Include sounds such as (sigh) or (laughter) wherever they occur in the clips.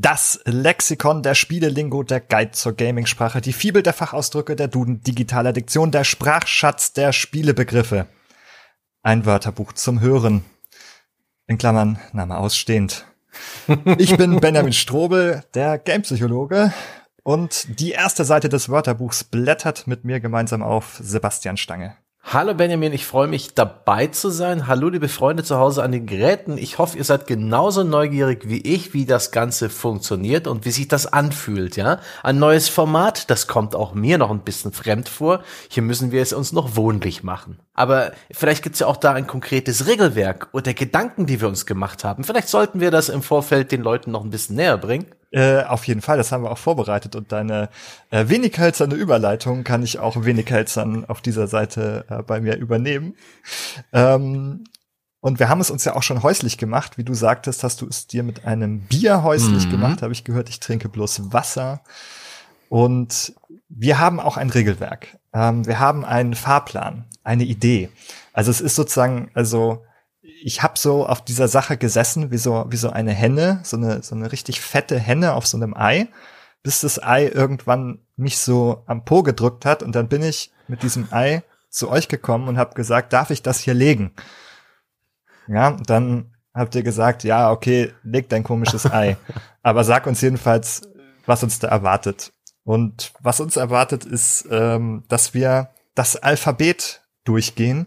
Das Lexikon der Spielelingo, der Guide zur Gamingsprache, die Fibel der Fachausdrücke, der Duden digitaler Diktion, der Sprachschatz der Spielebegriffe. Ein Wörterbuch zum Hören. In Klammern, Name ausstehend. (laughs) Ich bin Benjamin Strobel, der Gamepsychologe. Und die erste Seite des Wörterbuchs blättert mit mir gemeinsam auf Sebastian Stange. Hallo Benjamin, ich freue mich dabei zu sein. Hallo liebe Freunde zu Hause an den Geräten. Ich hoffe, ihr seid genauso neugierig wie ich, wie das Ganze funktioniert und wie sich das anfühlt, ja? Ein neues Format, das kommt auch mir noch ein bisschen fremd vor. Hier müssen wir es uns noch wohnlich machen. Aber vielleicht gibt's ja auch da ein konkretes Regelwerk oder Gedanken, die wir uns gemacht haben. Vielleicht sollten wir das im Vorfeld den Leuten noch ein bisschen näher bringen. Äh, auf jeden Fall, das haben wir auch vorbereitet und deine äh, wenig hölzerne Überleitung kann ich auch wenig hölzern auf dieser Seite äh, bei mir übernehmen. Ähm, und wir haben es uns ja auch schon häuslich gemacht, wie du sagtest, hast du es dir mit einem Bier häuslich mhm. gemacht, habe ich gehört, ich trinke bloß Wasser. Und wir haben auch ein Regelwerk. Ähm, wir haben einen Fahrplan, eine Idee. Also es ist sozusagen, also ich habe so auf dieser Sache gesessen, wie so, wie so eine Henne, so eine, so eine richtig fette Henne auf so einem Ei, bis das Ei irgendwann mich so am Po gedrückt hat und dann bin ich mit diesem Ei zu euch gekommen und habe gesagt, darf ich das hier legen? Ja, dann habt ihr gesagt, ja, okay, leg dein komisches (laughs) Ei. Aber sag uns jedenfalls, was uns da erwartet. Und was uns erwartet, ist, ähm, dass wir das Alphabet durchgehen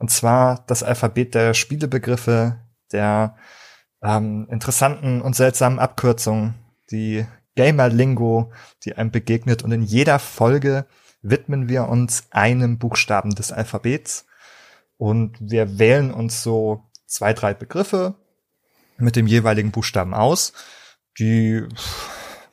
und zwar das Alphabet der Spielebegriffe, der ähm, interessanten und seltsamen Abkürzungen, die Gamer-Lingo, die einem begegnet. Und in jeder Folge widmen wir uns einem Buchstaben des Alphabets. Und wir wählen uns so zwei, drei Begriffe mit dem jeweiligen Buchstaben aus, die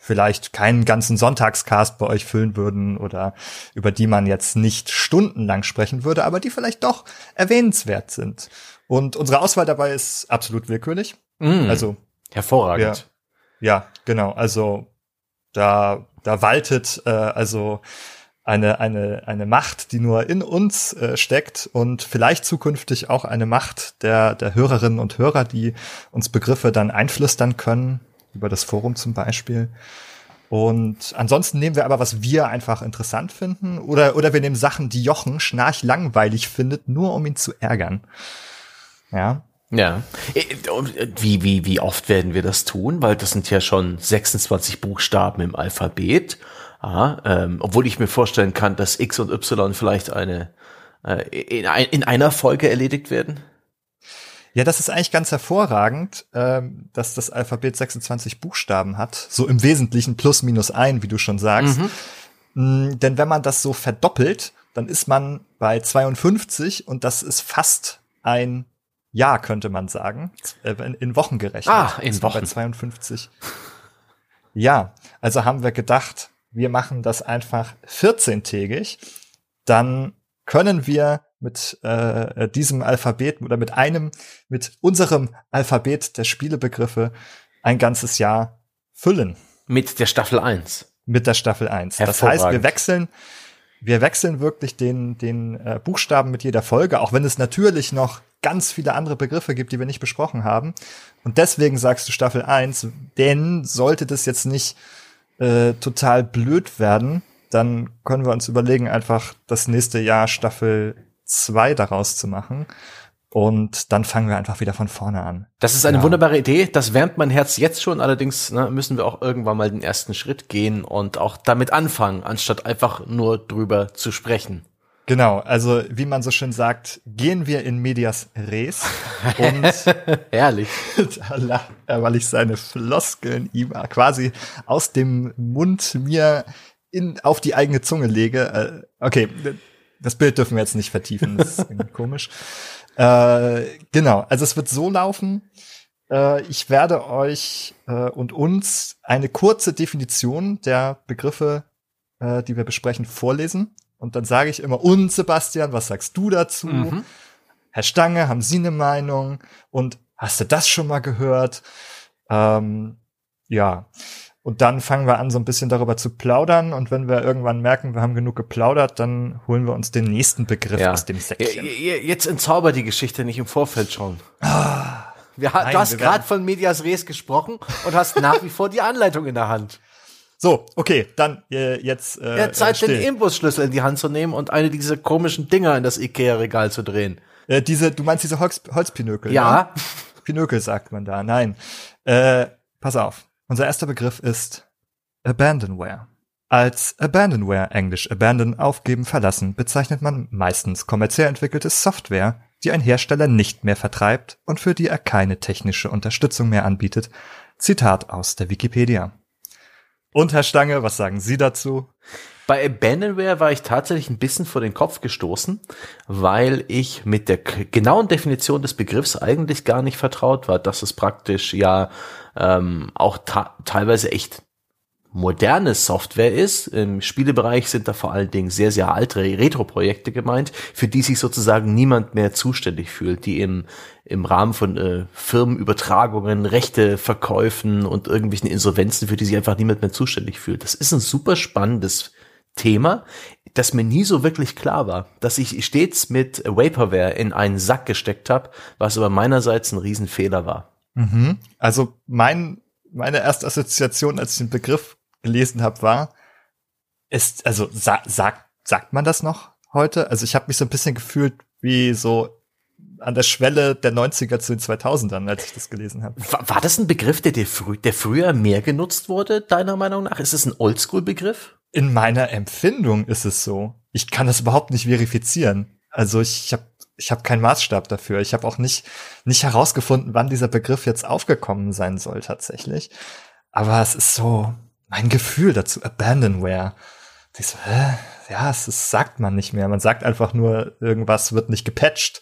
vielleicht keinen ganzen Sonntagscast bei euch füllen würden oder über die man jetzt nicht stundenlang sprechen würde, aber die vielleicht doch erwähnenswert sind. Und unsere Auswahl dabei ist absolut willkürlich. Mm, also hervorragend. Wir, ja, genau. Also da da waltet äh, also eine eine eine Macht, die nur in uns äh, steckt und vielleicht zukünftig auch eine Macht der der Hörerinnen und Hörer, die uns Begriffe dann einflüstern können über das Forum zum Beispiel. Und ansonsten nehmen wir aber, was wir einfach interessant finden. Oder, oder wir nehmen Sachen, die Jochen schnarch langweilig findet, nur um ihn zu ärgern. Ja. Ja. Äh, wie, wie, wie oft werden wir das tun? Weil das sind ja schon 26 Buchstaben im Alphabet. Ah, ähm, obwohl ich mir vorstellen kann, dass X und Y vielleicht eine äh, in, in einer Folge erledigt werden. Ja, das ist eigentlich ganz hervorragend, ähm, dass das Alphabet 26 Buchstaben hat. So im Wesentlichen plus minus ein, wie du schon sagst. Mhm. Mm, denn wenn man das so verdoppelt, dann ist man bei 52 und das ist fast ein Jahr, könnte man sagen. Äh, in Wochen gerechnet. Ah, in Wochen. Bei 52. Ja, also haben wir gedacht, wir machen das einfach 14-tägig. Dann können wir mit äh, diesem Alphabet oder mit einem, mit unserem Alphabet der Spielebegriffe ein ganzes Jahr füllen. Mit der Staffel 1. Mit der Staffel 1. Das heißt, wir wechseln, wir wechseln wirklich den, den äh, Buchstaben mit jeder Folge, auch wenn es natürlich noch ganz viele andere Begriffe gibt, die wir nicht besprochen haben. Und deswegen sagst du Staffel 1, denn sollte das jetzt nicht äh, total blöd werden, dann können wir uns überlegen, einfach das nächste Jahr Staffel zwei daraus zu machen. Und dann fangen wir einfach wieder von vorne an. Das ist eine ja. wunderbare Idee. Das wärmt mein Herz jetzt schon. Allerdings ne, müssen wir auch irgendwann mal den ersten Schritt gehen und auch damit anfangen, anstatt einfach nur drüber zu sprechen. Genau, also wie man so schön sagt, gehen wir in medias res und (laughs) herrlich, (laughs) weil ich seine Floskeln ihm quasi aus dem Mund mir in auf die eigene Zunge lege. Äh, okay, das Bild dürfen wir jetzt nicht vertiefen, das ist irgendwie komisch. (laughs) Äh, genau, also es wird so laufen. Äh, ich werde euch äh, und uns eine kurze Definition der Begriffe, äh, die wir besprechen, vorlesen. Und dann sage ich immer, und Sebastian, was sagst du dazu? Mhm. Herr Stange, haben Sie eine Meinung? Und hast du das schon mal gehört? Ähm, ja. Und dann fangen wir an, so ein bisschen darüber zu plaudern. Und wenn wir irgendwann merken, wir haben genug geplaudert, dann holen wir uns den nächsten Begriff ja. aus dem Säckchen. Jetzt entzauber die Geschichte nicht im Vorfeld schon. Ah, Wir, Nein, du hast gerade von Medias Res gesprochen und hast nach wie vor die Anleitung in der Hand. So, okay, dann äh, jetzt. Äh, ja, Zeit, äh, den Imbusschlüssel in die Hand zu nehmen und eine dieser komischen Dinger in das Ikea-Regal zu drehen. Äh, diese, du meinst diese Holz, Holzpinökel? Ja. Ne? Pinökel sagt man da. Nein. Äh, pass auf. Unser erster Begriff ist Abandonware. Als Abandonware, englisch abandon, aufgeben, verlassen, bezeichnet man meistens kommerziell entwickelte Software, die ein Hersteller nicht mehr vertreibt und für die er keine technische Unterstützung mehr anbietet. Zitat aus der Wikipedia. Und Herr Stange, was sagen Sie dazu? Bei Abandonware war ich tatsächlich ein bisschen vor den Kopf gestoßen, weil ich mit der genauen Definition des Begriffs eigentlich gar nicht vertraut war, dass es praktisch ja ähm, auch teilweise echt moderne Software ist. Im Spielebereich sind da vor allen Dingen sehr, sehr alte Retro-Projekte gemeint, für die sich sozusagen niemand mehr zuständig fühlt, die im, im Rahmen von äh, Firmenübertragungen, Rechteverkäufen und irgendwelchen Insolvenzen, für die sich einfach niemand mehr zuständig fühlt. Das ist ein super spannendes Thema, das mir nie so wirklich klar war, dass ich stets mit Vaporware in einen Sack gesteckt habe, was aber meinerseits ein Riesenfehler war. Mhm. Also mein, meine erste Assoziation, als ich den Begriff gelesen habe, war, ist, also sa sagt, sagt man das noch heute? Also ich habe mich so ein bisschen gefühlt wie so an der Schwelle der 90er zu den 2000ern, als ich das gelesen habe. War, war das ein Begriff, der, dir frü der früher mehr genutzt wurde, deiner Meinung nach? Ist es ein Oldschool-Begriff? In meiner Empfindung ist es so. Ich kann das überhaupt nicht verifizieren. Also ich, habe ich hab keinen Maßstab dafür. Ich habe auch nicht, nicht herausgefunden, wann dieser Begriff jetzt aufgekommen sein soll tatsächlich. Aber es ist so mein Gefühl dazu, Abandonware. Ich so, hä? Ja, es, es sagt man nicht mehr. Man sagt einfach nur, irgendwas wird nicht gepatcht.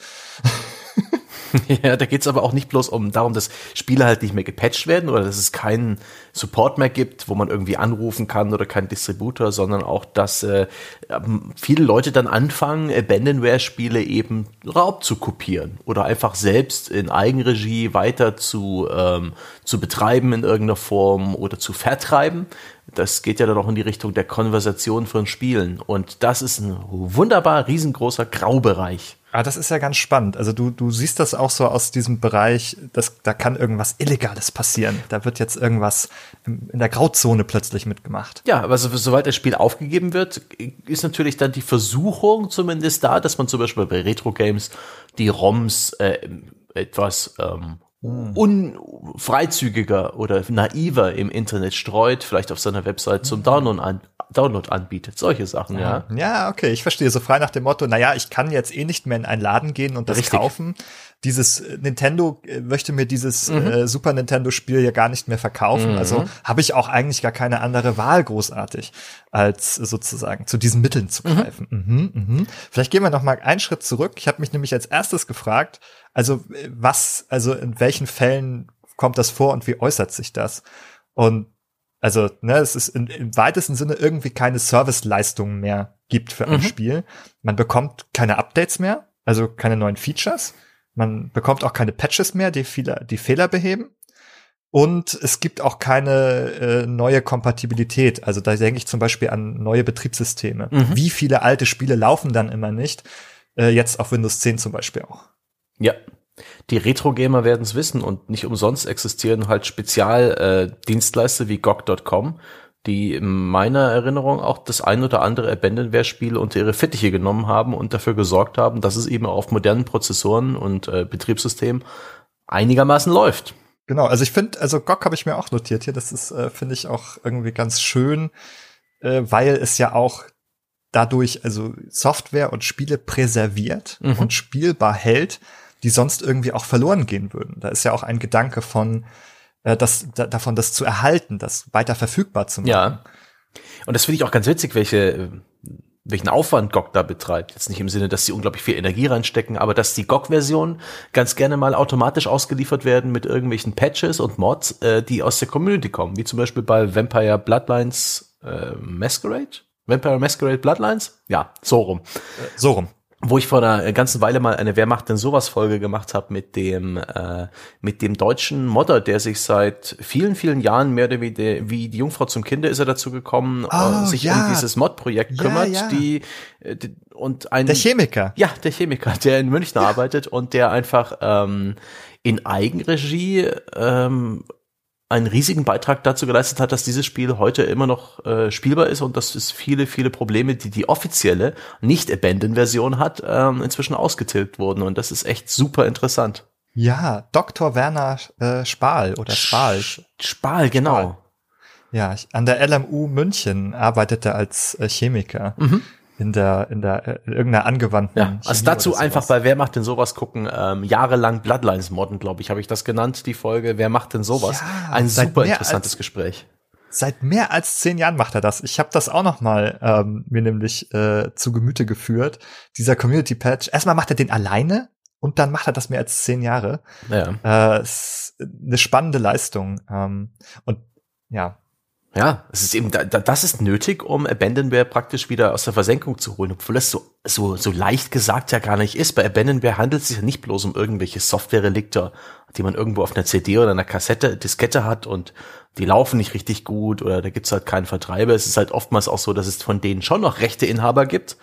(laughs) ja, da geht's aber auch nicht bloß um darum, dass Spiele halt nicht mehr gepatcht werden oder dass es keinen Support mehr gibt, wo man irgendwie anrufen kann oder keinen Distributor, sondern auch, dass äh, ähm, viele Leute dann anfangen, Abandonware-Spiele eben Raub zu kopieren oder einfach selbst in Eigenregie weiter zu, ähm, zu betreiben in irgendeiner Form oder zu vertreiben. Das geht ja dann auch in die Richtung der Konversation von Spielen. Und das ist ein wunderbar riesengroßer Graubereich. Ah, das ist ja ganz spannend. Also du, du siehst das auch so aus diesem Bereich, dass da kann irgendwas Illegales passieren. Da wird jetzt irgendwas in der Grauzone plötzlich mitgemacht. Ja, aber so, sobald das Spiel aufgegeben wird, ist natürlich dann die Versuchung zumindest da, dass man zum Beispiel bei Retro-Games die ROMs äh, etwas ähm, unfreizügiger oder naiver im Internet streut, vielleicht auf seiner Website zum Download, an, Download anbietet. Solche Sachen, ja. Ja, okay, ich verstehe. So frei nach dem Motto, naja, ich kann jetzt eh nicht mehr in einen Laden gehen und das Richtig. kaufen. Dieses äh, Nintendo äh, möchte mir dieses mhm. äh, Super Nintendo Spiel ja gar nicht mehr verkaufen. Mhm. Also habe ich auch eigentlich gar keine andere Wahl großartig, als sozusagen zu diesen Mitteln zu mhm. greifen. Mhm. Mhm, Vielleicht gehen wir noch mal einen Schritt zurück. Ich habe mich nämlich als erstes gefragt, also was, also in welchen Fällen kommt das vor und wie äußert sich das? Und also, ne, es ist in, im weitesten Sinne irgendwie keine Serviceleistungen mehr gibt für ein mhm. Spiel. Man bekommt keine Updates mehr, also keine neuen Features. Man bekommt auch keine Patches mehr, die, Fehler, die Fehler beheben. Und es gibt auch keine äh, neue Kompatibilität. Also da denke ich zum Beispiel an neue Betriebssysteme. Mhm. Wie viele alte Spiele laufen dann immer nicht? Äh, jetzt auf Windows 10 zum Beispiel auch. Ja. Die Retro-Gamer werden es wissen und nicht umsonst existieren halt Spezialdienstleister äh, wie GOG.com, die in meiner Erinnerung auch das ein oder andere Abandonware-Spiel unter ihre Fittiche genommen haben und dafür gesorgt haben, dass es eben auf modernen Prozessoren und äh, Betriebssystemen einigermaßen läuft. Genau, also ich finde, also GOG habe ich mir auch notiert hier, das ist, äh, finde ich auch irgendwie ganz schön, äh, weil es ja auch dadurch also Software und Spiele präserviert mhm. und spielbar hält, die sonst irgendwie auch verloren gehen würden. Da ist ja auch ein Gedanke von, äh, das, da, davon, das zu erhalten, das weiter verfügbar zu machen. Ja. Und das finde ich auch ganz witzig, welche, welchen Aufwand GOG da betreibt. Jetzt nicht im Sinne, dass sie unglaublich viel Energie reinstecken, aber dass die GOG-Versionen ganz gerne mal automatisch ausgeliefert werden mit irgendwelchen Patches und Mods, äh, die aus der Community kommen, wie zum Beispiel bei Vampire Bloodlines äh, Masquerade? Vampire Masquerade Bloodlines? Ja, so rum. Äh, so rum wo ich vor einer ganzen Weile mal eine Wer macht denn sowas Folge gemacht habe mit dem äh, mit dem deutschen Modder, der sich seit vielen vielen Jahren mehr oder weniger wie die Jungfrau zum Kinder ist er dazu gekommen, äh, oh, äh, sich ja. um dieses Mod-Projekt kümmert, ja. Die, äh, die und ein der Chemiker, ja der Chemiker, (laughs) der in München arbeitet und der einfach ähm, in Eigenregie ähm, einen riesigen Beitrag dazu geleistet hat, dass dieses Spiel heute immer noch äh, spielbar ist und dass es viele, viele Probleme, die die offizielle Nicht-Abandon-Version hat, ähm, inzwischen ausgetilgt wurden. Und das ist echt super interessant. Ja, Dr. Werner äh, Spahl oder Spahl. Spahl, genau. Spahl. Ja, an der LMU München arbeitet er als äh, Chemiker. Mhm in der in der in äh, irgendeiner angewandten. Ja, also Chemie dazu einfach bei Wer macht denn sowas gucken? Ähm, jahrelang Bloodlines modden, glaube ich, habe ich das genannt die Folge. Wer macht denn sowas? Ja, Ein super interessantes als, Gespräch. Seit mehr als zehn Jahren macht er das. Ich habe das auch noch mal ähm, mir nämlich äh, zu Gemüte geführt. Dieser Community Patch. Erstmal macht er den alleine und dann macht er das mehr als zehn Jahre. Ja. Äh, eine spannende Leistung. Ähm, und ja, ja, es ist eben, das ist nötig, um Abandonware praktisch wieder aus der Versenkung zu holen, obwohl es so, so, so leicht gesagt ja gar nicht ist. Bei Abandonware handelt es sich ja nicht bloß um irgendwelche Software-Relikte, die man irgendwo auf einer CD oder einer Kassette, Diskette hat und die laufen nicht richtig gut oder da gibt's halt keinen Vertreiber. Es ist halt oftmals auch so, dass es von denen schon noch rechte Inhaber gibt,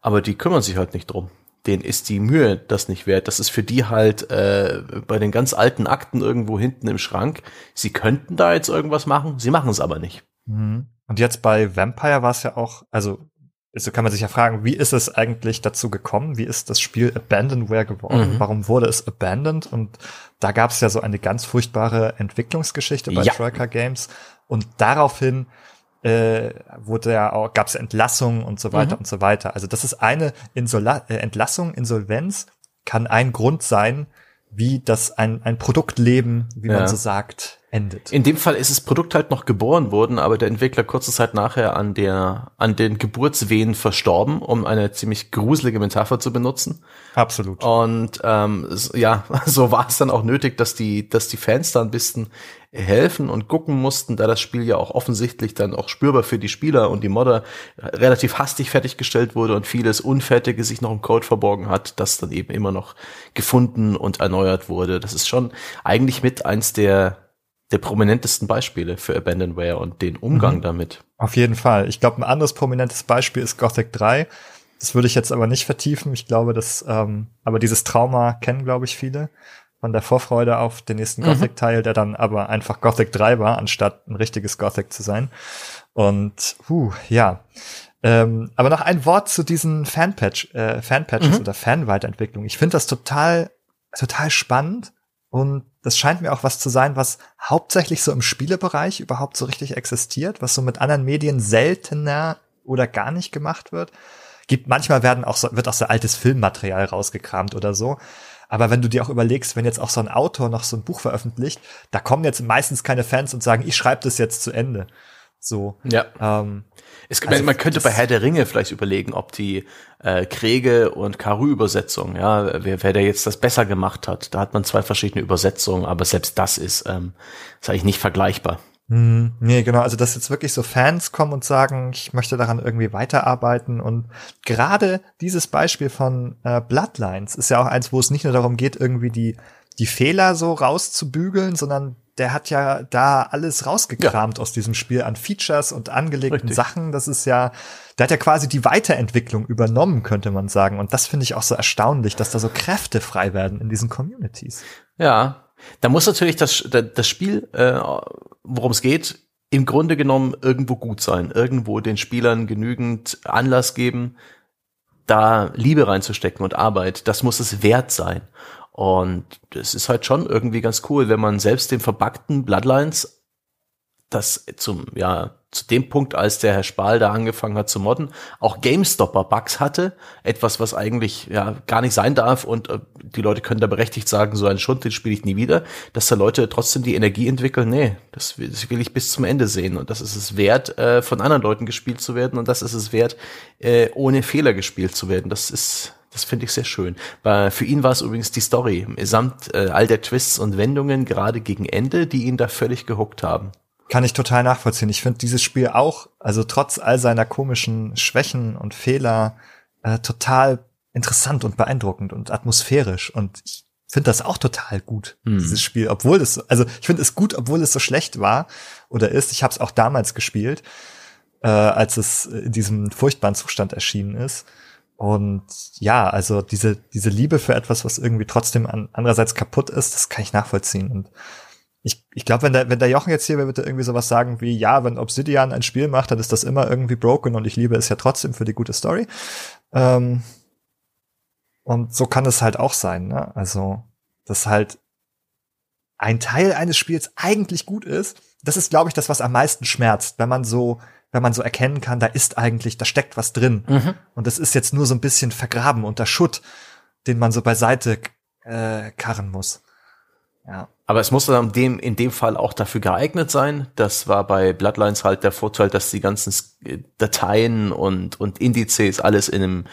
aber die kümmern sich halt nicht drum denen ist die Mühe das nicht wert. Das ist für die halt äh, bei den ganz alten Akten irgendwo hinten im Schrank. Sie könnten da jetzt irgendwas machen, sie machen es aber nicht. Mhm. Und jetzt bei Vampire war es ja auch, also so kann man sich ja fragen, wie ist es eigentlich dazu gekommen? Wie ist das Spiel Abandonware geworden? Mhm. Warum wurde es abandoned? Und da gab es ja so eine ganz furchtbare Entwicklungsgeschichte bei ja. Troika Games. Und daraufhin äh, wurde ja auch, gab es Entlassungen und so weiter mhm. und so weiter. Also das ist eine Insola äh, Entlassung, Insolvenz kann ein Grund sein, wie das ein, ein Produktleben, wie ja. man so sagt, endet. In dem Fall ist das Produkt halt noch geboren worden, aber der Entwickler kurze Zeit nachher an der, an den Geburtswehen verstorben, um eine ziemlich gruselige Metapher zu benutzen. Absolut. Und ähm, ja, (laughs) so war es dann auch nötig, dass die, dass die Fans da ein bisschen helfen und gucken mussten, da das Spiel ja auch offensichtlich dann auch spürbar für die Spieler und die Modder relativ hastig fertiggestellt wurde und vieles Unfertige sich noch im Code verborgen hat, das dann eben immer noch gefunden und erneuert wurde. Das ist schon eigentlich mit eins der der prominentesten Beispiele für Abandonware und den Umgang mhm. damit. Auf jeden Fall. Ich glaube, ein anderes prominentes Beispiel ist Gothic 3. Das würde ich jetzt aber nicht vertiefen. Ich glaube, dass, ähm, aber dieses Trauma kennen, glaube ich, viele von der Vorfreude auf den nächsten mhm. Gothic-Teil, der dann aber einfach Gothic 3 war, anstatt ein richtiges Gothic zu sein. Und, huh, ja. Ähm, aber noch ein Wort zu diesen Fanpatch, äh, Fanpatches mhm. oder Fanweiterentwicklung. Ich finde das total, total spannend und das scheint mir auch was zu sein, was hauptsächlich so im Spielebereich überhaupt so richtig existiert, was so mit anderen Medien seltener oder gar nicht gemacht wird. Gibt manchmal werden auch so, wird auch so altes Filmmaterial rausgekramt oder so. Aber wenn du dir auch überlegst, wenn jetzt auch so ein Autor noch so ein Buch veröffentlicht, da kommen jetzt meistens keine Fans und sagen, ich schreibe das jetzt zu Ende. So. Ja. Ähm, es, also, man könnte bei Herr der Ringe vielleicht überlegen, ob die äh, Kriege und Karu-Übersetzung, ja, wer, wer der jetzt das besser gemacht hat. Da hat man zwei verschiedene Übersetzungen, aber selbst das ist, ähm, ist eigentlich nicht vergleichbar. Hm, nee, genau. Also, dass jetzt wirklich so Fans kommen und sagen, ich möchte daran irgendwie weiterarbeiten. Und gerade dieses Beispiel von äh, Bloodlines ist ja auch eins, wo es nicht nur darum geht, irgendwie die, die Fehler so rauszubügeln, sondern der hat ja da alles rausgekramt ja. aus diesem Spiel an Features und angelegten Richtig. Sachen. Das ist ja, der hat ja quasi die Weiterentwicklung übernommen, könnte man sagen. Und das finde ich auch so erstaunlich, dass da so Kräfte frei werden in diesen Communities. Ja, da muss natürlich das, das Spiel, äh, worum es geht, im Grunde genommen irgendwo gut sein, irgendwo den Spielern genügend Anlass geben, da Liebe reinzustecken und Arbeit. Das muss es wert sein. Und es ist halt schon irgendwie ganz cool, wenn man selbst den verbackten Bloodlines, das zum, ja, zu dem Punkt, als der Herr Spahl da angefangen hat zu modden, auch GameStopper-Bugs hatte. Etwas, was eigentlich ja gar nicht sein darf und äh, die Leute können da berechtigt sagen, so einen Schund, den spiele ich nie wieder. Dass da Leute trotzdem die Energie entwickeln, nee, das will, das will ich bis zum Ende sehen. Und das ist es wert, äh, von anderen Leuten gespielt zu werden und das ist es wert, äh, ohne Fehler gespielt zu werden. Das ist das finde ich sehr schön. Weil für ihn war es übrigens die Story, samt äh, all der Twists und Wendungen gerade gegen Ende, die ihn da völlig gehuckt haben. Kann ich total nachvollziehen. Ich finde dieses Spiel auch, also trotz all seiner komischen Schwächen und Fehler, äh, total interessant und beeindruckend und atmosphärisch. Und ich finde das auch total gut, hm. dieses Spiel, obwohl es, also ich finde es gut, obwohl es so schlecht war oder ist. Ich habe es auch damals gespielt, äh, als es in diesem furchtbaren Zustand erschienen ist. Und ja, also diese, diese Liebe für etwas, was irgendwie trotzdem an, andererseits kaputt ist, das kann ich nachvollziehen. Und ich, ich glaube, wenn der, wenn der Jochen jetzt hier wäre, würde irgendwie sowas sagen wie, ja, wenn Obsidian ein Spiel macht, dann ist das immer irgendwie broken und ich liebe es ja trotzdem für die gute Story. Ähm, und so kann es halt auch sein, ne? Also, dass halt ein Teil eines Spiels eigentlich gut ist, das ist, glaube ich, das, was am meisten schmerzt, wenn man so, wenn man so erkennen kann, da ist eigentlich, da steckt was drin. Mhm. Und das ist jetzt nur so ein bisschen vergraben unter Schutt, den man so beiseite äh, karren muss. Ja. Aber es muss dann dem, in dem Fall auch dafür geeignet sein. Das war bei Bloodlines halt der Vorteil, dass die ganzen Dateien und, und Indizes alles in einem,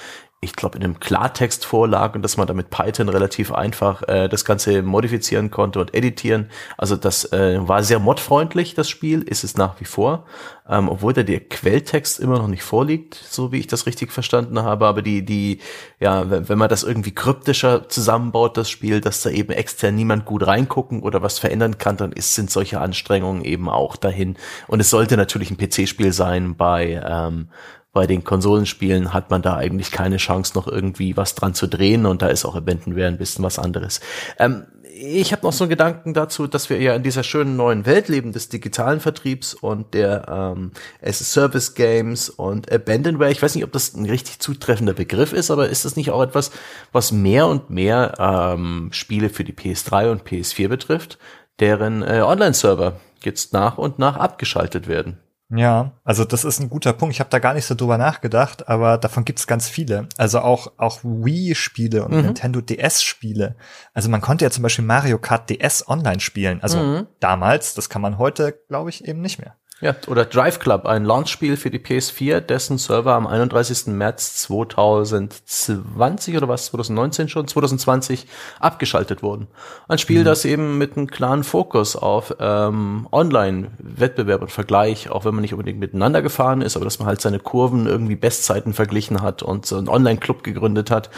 ich glaube, in einem Klartext vorlag und dass man damit Python relativ einfach äh, das Ganze modifizieren konnte und editieren. Also das äh, war sehr modfreundlich, das Spiel, ist es nach wie vor, ähm, obwohl da der Quelltext immer noch nicht vorliegt, so wie ich das richtig verstanden habe. Aber die, die, ja, wenn, wenn man das irgendwie kryptischer zusammenbaut, das Spiel, dass da eben extern niemand gut reingucken oder was verändern kann, dann ist, sind solche Anstrengungen eben auch dahin. Und es sollte natürlich ein PC-Spiel sein bei ähm, bei den Konsolenspielen hat man da eigentlich keine Chance, noch irgendwie was dran zu drehen und da ist auch Abandonware ein bisschen was anderes. Ähm, ich habe noch so einen Gedanken dazu, dass wir ja in dieser schönen neuen Welt leben des digitalen Vertriebs und der ähm, as-a-Service Games und Abandonware. Ich weiß nicht, ob das ein richtig zutreffender Begriff ist, aber ist das nicht auch etwas, was mehr und mehr ähm, Spiele für die PS3 und PS4 betrifft, deren äh, Online-Server jetzt nach und nach abgeschaltet werden? Ja, also das ist ein guter Punkt. Ich habe da gar nicht so drüber nachgedacht, aber davon gibt's ganz viele. Also auch auch Wii-Spiele und mhm. Nintendo DS-Spiele. Also man konnte ja zum Beispiel Mario Kart DS online spielen. Also mhm. damals, das kann man heute, glaube ich, eben nicht mehr. Ja, oder Drive Club, ein Launchspiel für die PS4, dessen Server am 31. März 2020 oder was, 2019 schon, 2020 abgeschaltet wurden. Ein Spiel, mhm. das eben mit einem klaren Fokus auf ähm, Online-Wettbewerb und Vergleich, auch wenn man nicht unbedingt miteinander gefahren ist, aber dass man halt seine Kurven irgendwie Bestzeiten verglichen hat und so einen Online-Club gegründet hat,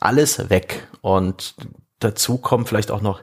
alles weg. Und dazu kommen vielleicht auch noch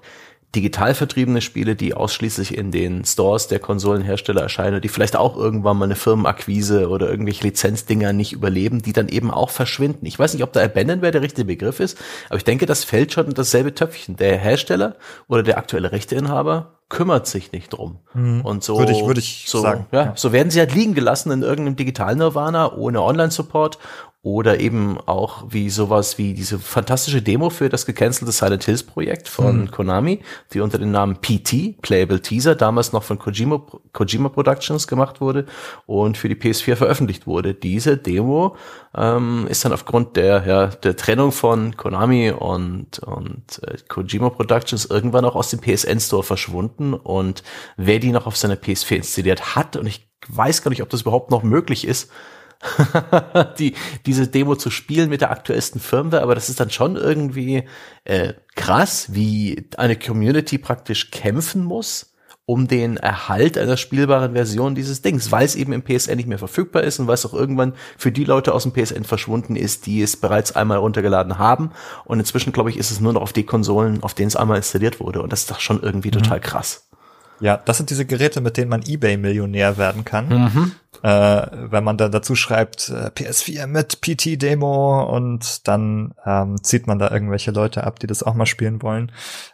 digital vertriebene Spiele, die ausschließlich in den Stores der Konsolenhersteller erscheinen, die vielleicht auch irgendwann mal eine Firmenakquise oder irgendwelche Lizenzdinger nicht überleben, die dann eben auch verschwinden. Ich weiß nicht, ob da Abandonware der richtige Begriff ist, aber ich denke, das fällt schon in dasselbe Töpfchen. Der Hersteller oder der aktuelle Rechteinhaber kümmert sich nicht drum. Mhm. Und so würde ich, würde ich so, sagen. Ja, ja, so werden sie halt liegen gelassen in irgendeinem Digital-Nirvana ohne Online-Support oder eben auch wie sowas wie diese fantastische Demo für das gecancelte Silent Hills Projekt von mhm. Konami, die unter dem Namen PT, Playable Teaser, damals noch von Kojima, Kojima Productions gemacht wurde und für die PS4 veröffentlicht wurde. Diese Demo ähm, ist dann aufgrund der, ja, der Trennung von Konami und, und äh, Kojima Productions irgendwann auch aus dem PSN Store verschwunden und wer die noch auf seiner PS4 installiert hat, und ich weiß gar nicht, ob das überhaupt noch möglich ist, (laughs) die, diese Demo zu spielen mit der aktuellsten Firmware, aber das ist dann schon irgendwie äh, krass, wie eine Community praktisch kämpfen muss, um den Erhalt einer spielbaren Version dieses Dings, weil es eben im PSN nicht mehr verfügbar ist und weil es auch irgendwann für die Leute aus dem PSN verschwunden ist, die es bereits einmal runtergeladen haben. Und inzwischen, glaube ich, ist es nur noch auf die Konsolen, auf denen es einmal installiert wurde. Und das ist doch schon irgendwie mhm. total krass. Ja, das sind diese Geräte, mit denen man eBay-Millionär werden kann. Mhm. Äh, wenn man dann dazu schreibt, äh, PS4 mit PT-Demo und dann ähm, zieht man da irgendwelche Leute ab, die das auch mal spielen wollen.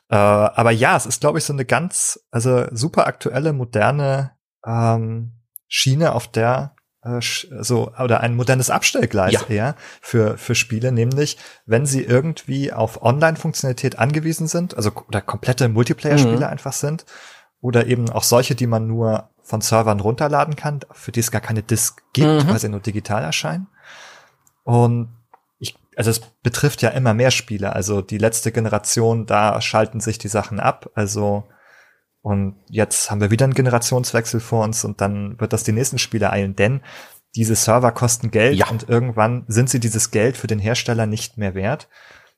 Äh, aber ja, es ist, glaube ich, so eine ganz, also super aktuelle, moderne ähm, Schiene, auf der äh, so oder ein modernes Abstellgleis ja. eher für für Spiele, nämlich wenn sie irgendwie auf Online-Funktionalität angewiesen sind, also oder komplette Multiplayer-Spiele mhm. einfach sind oder eben auch solche, die man nur von Servern runterladen kann, für die es gar keine Disk gibt, mhm. weil sie nur digital erscheinen. Und ich, also es betrifft ja immer mehr Spiele. Also die letzte Generation, da schalten sich die Sachen ab. Also und jetzt haben wir wieder einen Generationswechsel vor uns und dann wird das die nächsten Spiele eilen, denn diese Server kosten Geld ja. und irgendwann sind sie dieses Geld für den Hersteller nicht mehr wert.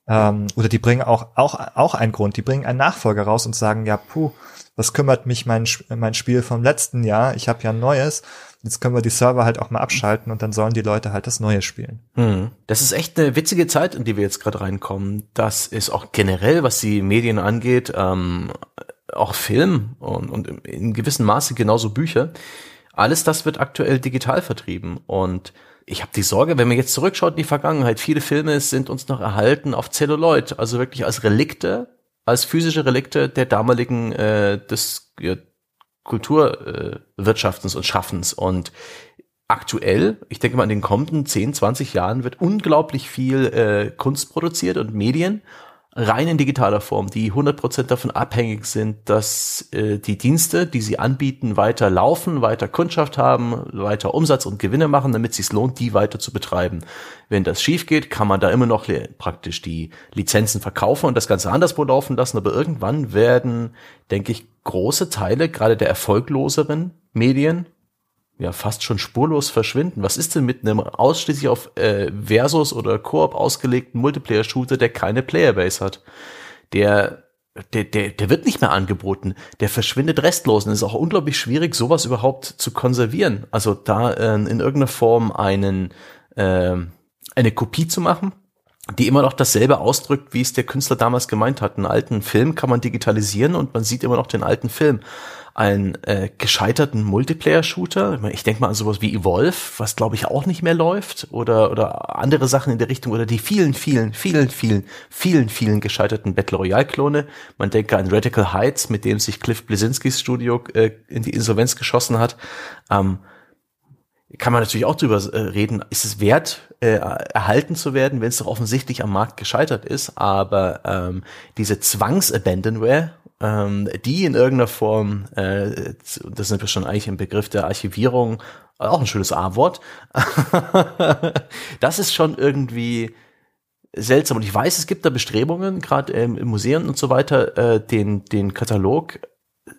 Ähm, oder die bringen auch, auch, auch einen Grund, die bringen einen Nachfolger raus und sagen, ja, puh, was kümmert mich mein, mein Spiel vom letzten Jahr? Ich habe ja ein neues. Jetzt können wir die Server halt auch mal abschalten und dann sollen die Leute halt das Neue spielen. Hm. Das ist echt eine witzige Zeit, in die wir jetzt gerade reinkommen. Das ist auch generell, was die Medien angeht, ähm, auch Film und, und in gewissem Maße genauso Bücher. Alles das wird aktuell digital vertrieben und ich habe die Sorge, wenn man jetzt zurückschaut in die Vergangenheit, viele Filme sind uns noch erhalten auf Celluloid, also wirklich als Relikte, als physische Relikte der damaligen äh, des ja, Kulturwirtschaftens äh, und Schaffens. Und aktuell, ich denke mal in den kommenden 10, 20 Jahren wird unglaublich viel äh, Kunst produziert und Medien rein in digitaler Form, die 100% davon abhängig sind, dass äh, die Dienste, die sie anbieten, weiter laufen, weiter Kundschaft haben, weiter Umsatz und Gewinne machen, damit es sich lohnt, die weiter zu betreiben. Wenn das schief geht, kann man da immer noch praktisch die Lizenzen verkaufen und das Ganze anderswo laufen lassen, aber irgendwann werden, denke ich, große Teile, gerade der erfolgloseren Medien, ja fast schon spurlos verschwinden. Was ist denn mit einem ausschließlich auf äh, Versus oder Koop ausgelegten Multiplayer-Shooter, der keine Playerbase hat? Der der, der, der wird nicht mehr angeboten, der verschwindet restlos und es ist auch unglaublich schwierig, sowas überhaupt zu konservieren. Also da äh, in irgendeiner Form einen, äh, eine Kopie zu machen, die immer noch dasselbe ausdrückt, wie es der Künstler damals gemeint hat. Einen alten Film kann man digitalisieren und man sieht immer noch den alten Film einen äh, gescheiterten Multiplayer-Shooter. Ich denke mal an sowas wie Evolve, was glaube ich auch nicht mehr läuft, oder oder andere Sachen in der Richtung oder die vielen, vielen, vielen, vielen, vielen, vielen gescheiterten Battle Royale-Klone. Man denke an Radical Heights, mit dem sich Cliff Blesinskis Studio äh, in die Insolvenz geschossen hat. Ähm, kann man natürlich auch drüber äh, reden, ist es wert, äh, erhalten zu werden, wenn es doch offensichtlich am Markt gescheitert ist, aber ähm, diese Zwangs-Abandonware ähm, die in irgendeiner Form, äh, das sind wir schon eigentlich im Begriff der Archivierung, auch ein schönes A-Wort, (laughs) das ist schon irgendwie seltsam. Und ich weiß, es gibt da Bestrebungen, gerade ähm, im Museum und so weiter, äh, den, den Katalog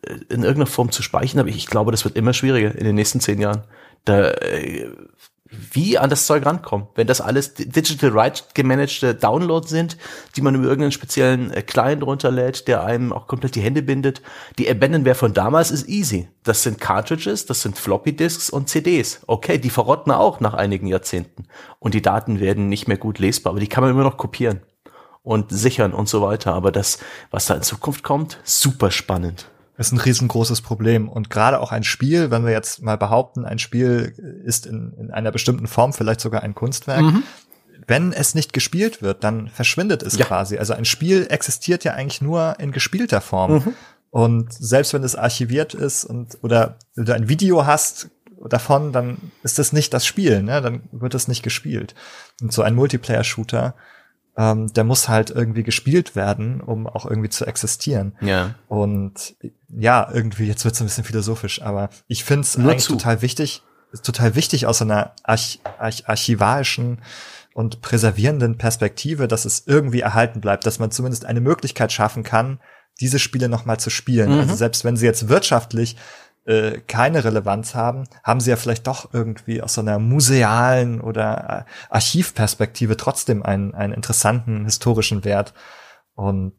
äh, in irgendeiner Form zu speichern, aber ich, ich glaube, das wird immer schwieriger in den nächsten zehn Jahren. Da äh, wie an das Zeug rankommen. Wenn das alles Digital Right gemanagte Downloads sind, die man über irgendeinen speziellen äh, Client runterlädt, der einem auch komplett die Hände bindet. Die Abandonware von damals ist easy. Das sind Cartridges, das sind Floppy Disks und CDs. Okay, die verrotten auch nach einigen Jahrzehnten. Und die Daten werden nicht mehr gut lesbar, aber die kann man immer noch kopieren und sichern und so weiter. Aber das, was da in Zukunft kommt, super spannend ist ein riesengroßes Problem. Und gerade auch ein Spiel, wenn wir jetzt mal behaupten, ein Spiel ist in, in einer bestimmten Form vielleicht sogar ein Kunstwerk, mhm. wenn es nicht gespielt wird, dann verschwindet es ja. quasi. Also ein Spiel existiert ja eigentlich nur in gespielter Form. Mhm. Und selbst wenn es archiviert ist und oder du ein Video hast davon, dann ist das nicht das Spiel, ne? Dann wird es nicht gespielt. Und so ein Multiplayer-Shooter ähm, der muss halt irgendwie gespielt werden, um auch irgendwie zu existieren. Ja. Und ja, irgendwie, jetzt wird's ein bisschen philosophisch, aber ich finde es eigentlich zu. total wichtig, total wichtig aus einer Arch Arch archivarischen und präservierenden Perspektive, dass es irgendwie erhalten bleibt, dass man zumindest eine Möglichkeit schaffen kann, diese Spiele noch mal zu spielen. Mhm. Also selbst wenn sie jetzt wirtschaftlich äh, keine Relevanz haben, haben sie ja vielleicht doch irgendwie aus so einer musealen oder äh, Archivperspektive trotzdem einen, einen interessanten historischen Wert. Und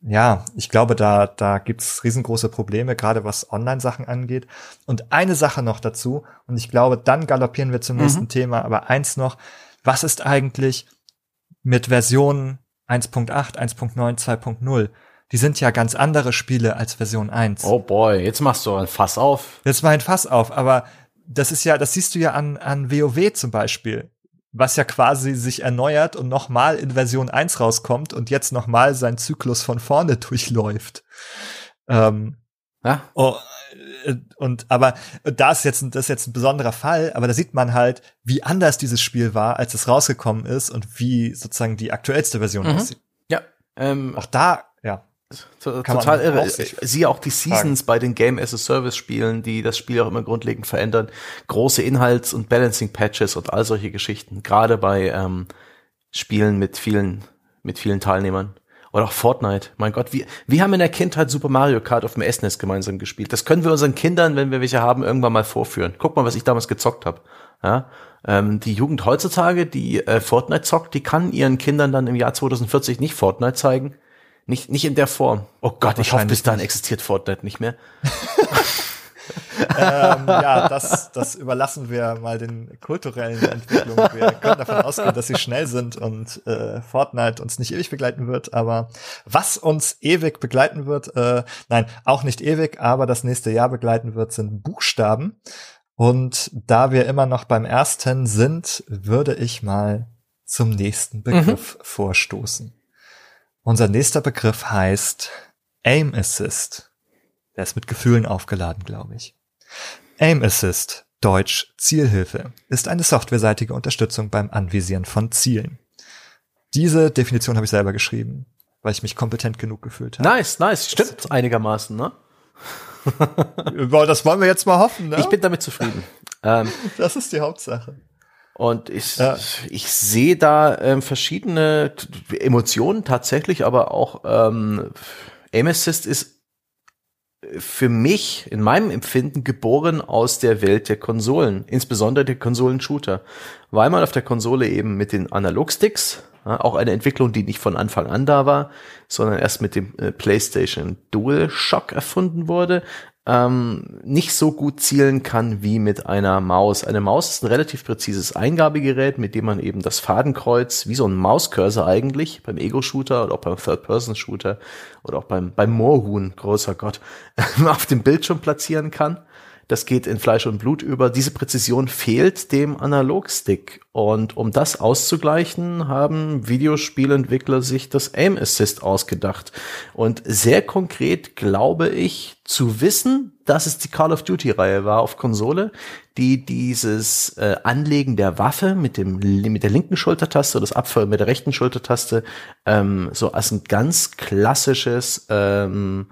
ja, ich glaube, da, da gibt's riesengroße Probleme, gerade was Online-Sachen angeht. Und eine Sache noch dazu, und ich glaube, dann galoppieren wir zum mhm. nächsten Thema, aber eins noch, was ist eigentlich mit Versionen 1.8, 1.9, 2.0? Die sind ja ganz andere Spiele als Version 1. Oh boy, jetzt machst du ein Fass auf. Jetzt war ein Fass auf, aber das ist ja, das siehst du ja an, an WoW zum Beispiel, was ja quasi sich erneuert und nochmal in Version 1 rauskommt und jetzt nochmal seinen Zyklus von vorne (laughs) durchläuft. Ähm, ja. Oh, äh, und aber da ist jetzt das ist jetzt ein besonderer Fall, aber da sieht man halt, wie anders dieses Spiel war, als es rausgekommen ist und wie sozusagen die aktuellste Version mhm. aussieht. Ja, ähm, auch da, Total irre. Siehe auch die Seasons bei den Game as a Service Spielen, die das Spiel auch immer grundlegend verändern. Große Inhalts- und Balancing-Patches und all solche Geschichten. Gerade bei ähm, Spielen mit vielen, mit vielen Teilnehmern. Oder auch Fortnite. Mein Gott, wir, wir haben in der Kindheit Super Mario Kart auf dem SNES gemeinsam gespielt. Das können wir unseren Kindern, wenn wir welche haben, irgendwann mal vorführen. Guck mal, was ich damals gezockt habe. Ja? Ähm, die Jugend heutzutage, die äh, Fortnite zockt, die kann ihren Kindern dann im Jahr 2040 nicht Fortnite zeigen nicht, nicht in der Form. Oh Gott, ich hoffe, bis dahin existiert Fortnite nicht mehr. ähm, ja, das, das überlassen wir mal den kulturellen Entwicklungen. Wir können davon ausgehen, dass sie schnell sind und äh, Fortnite uns nicht ewig begleiten wird. Aber was uns ewig begleiten wird, äh, nein, auch nicht ewig, aber das nächste Jahr begleiten wird, sind Buchstaben. Und da wir immer noch beim ersten sind, würde ich mal zum nächsten Begriff mhm. vorstoßen. Unser nächster Begriff heißt Aim Assist. Der ist mit Gefühlen aufgeladen, glaube ich. Aim Assist, Deutsch Zielhilfe, ist eine softwareseitige Unterstützung beim Anvisieren von Zielen. Diese Definition habe ich selber geschrieben, weil ich mich kompetent genug gefühlt habe. Nice, nice, stimmt einigermaßen, ne? (laughs) das wollen wir jetzt mal hoffen, ne? Ich bin damit zufrieden. (laughs) Ähm, das ist die Hauptsache. Und ich, ja. ich sehe da ähm, verschiedene Emotionen tatsächlich, aber auch ähm, Aim Assist ist für mich in meinem Empfinden geboren aus der Welt der Konsolen, insbesondere der Konsolen-Shooter, weil man auf der Konsole eben mit den Analogsticks, ja, auch eine Entwicklung, die nicht von Anfang an da war, sondern erst mit dem äh, PlayStation DualShock erfunden wurde, ähm, nicht so gut zielen kann wie mit einer Maus. Eine Maus ist ein relativ präzises Eingabegerät, mit dem man eben das Fadenkreuz, wie so ein Mauscursor eigentlich, beim Ego-Shooter oder auch beim Third-Person-Shooter oder auch beim, beim Moorhuhn, großer Gott, (laughs) auf dem Bildschirm platzieren kann. Das geht in Fleisch und Blut über. Diese Präzision fehlt dem Analogstick. Und um das auszugleichen, haben Videospielentwickler sich das Aim Assist ausgedacht. Und sehr konkret glaube ich zu wissen, dass es die Call of Duty Reihe war auf Konsole, die dieses äh, Anlegen der Waffe mit dem mit der linken Schultertaste oder das Abfeuern mit der rechten Schultertaste ähm, so als ein ganz klassisches ähm,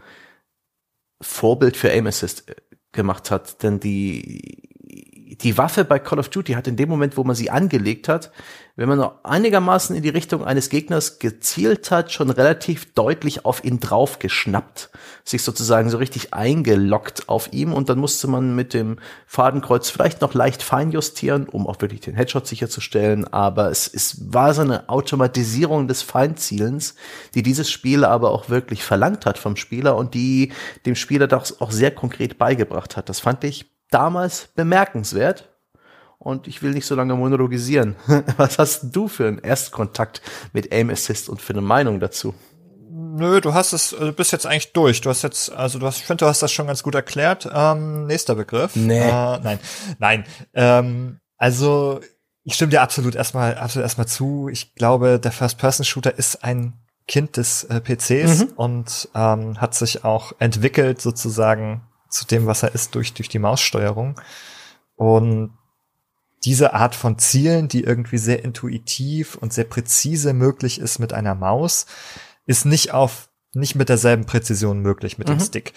Vorbild für Aim Assist äh, gemacht hat. Denn die, die Waffe bei Call of Duty hat in dem Moment, wo man sie angelegt hat, wenn man noch einigermaßen in die Richtung eines Gegners gezielt hat, schon relativ deutlich auf ihn drauf geschnappt, sich sozusagen so richtig eingeloggt auf ihm und dann musste man mit dem Fadenkreuz vielleicht noch leicht fein justieren, um auch wirklich den Headshot sicherzustellen, aber es, es war so eine Automatisierung des Feinzielens, die dieses Spiel aber auch wirklich verlangt hat vom Spieler und die dem Spieler das auch sehr konkret beigebracht hat. Das fand ich damals bemerkenswert und ich will nicht so lange monologisieren. (laughs) Was hast du für einen Erstkontakt mit Aim Assist und für eine Meinung dazu? Nö, du hast es, du bist jetzt eigentlich durch. Du hast jetzt, also du hast, ich finde, du hast das schon ganz gut erklärt. Ähm, nächster Begriff. Nee. Äh, nein, nein. Ähm, also ich stimme dir absolut erstmal, absolut erstmal zu. Ich glaube, der First-Person-Shooter ist ein Kind des äh, PCs mhm. und ähm, hat sich auch entwickelt sozusagen zu dem, was er ist durch durch die Maussteuerung. Und diese Art von Zielen, die irgendwie sehr intuitiv und sehr präzise möglich ist mit einer Maus, ist nicht auf, nicht mit derselben Präzision möglich mit mhm. dem Stick.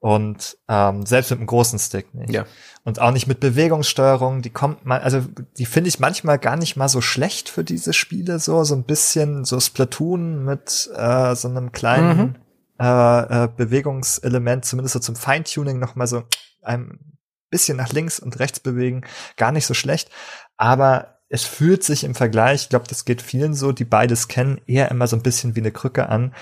Und ähm, selbst mit einem großen Stick nicht. Ja. Und auch nicht mit Bewegungssteuerung, die kommt mal, also die finde ich manchmal gar nicht mal so schlecht für diese Spiele, so, so ein bisschen so Splatoon mit äh, so einem kleinen mhm. äh, äh, Bewegungselement, zumindest so zum Feintuning noch mal so einem bisschen nach links und rechts bewegen, gar nicht so schlecht. Aber es fühlt sich im Vergleich, ich glaube, das geht vielen so, die beides kennen, eher immer so ein bisschen wie eine Krücke an,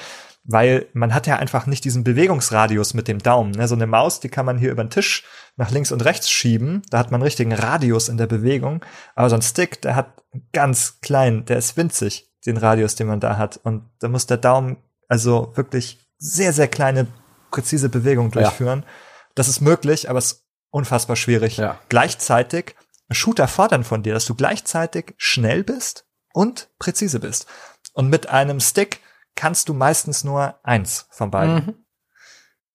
weil man hat ja einfach nicht diesen Bewegungsradius mit dem Daumen. Ne? So eine Maus, die kann man hier über den Tisch nach links und rechts schieben, da hat man einen richtigen Radius in der Bewegung, aber so ein Stick, der hat ganz klein, der ist winzig, den Radius, den man da hat und da muss der Daumen also wirklich sehr, sehr kleine, präzise Bewegung durchführen. Ja. Das ist möglich, aber es unfassbar schwierig. Ja. Gleichzeitig, Shooter fordern von dir, dass du gleichzeitig schnell bist und präzise bist. Und mit einem Stick kannst du meistens nur eins von beiden. Mhm.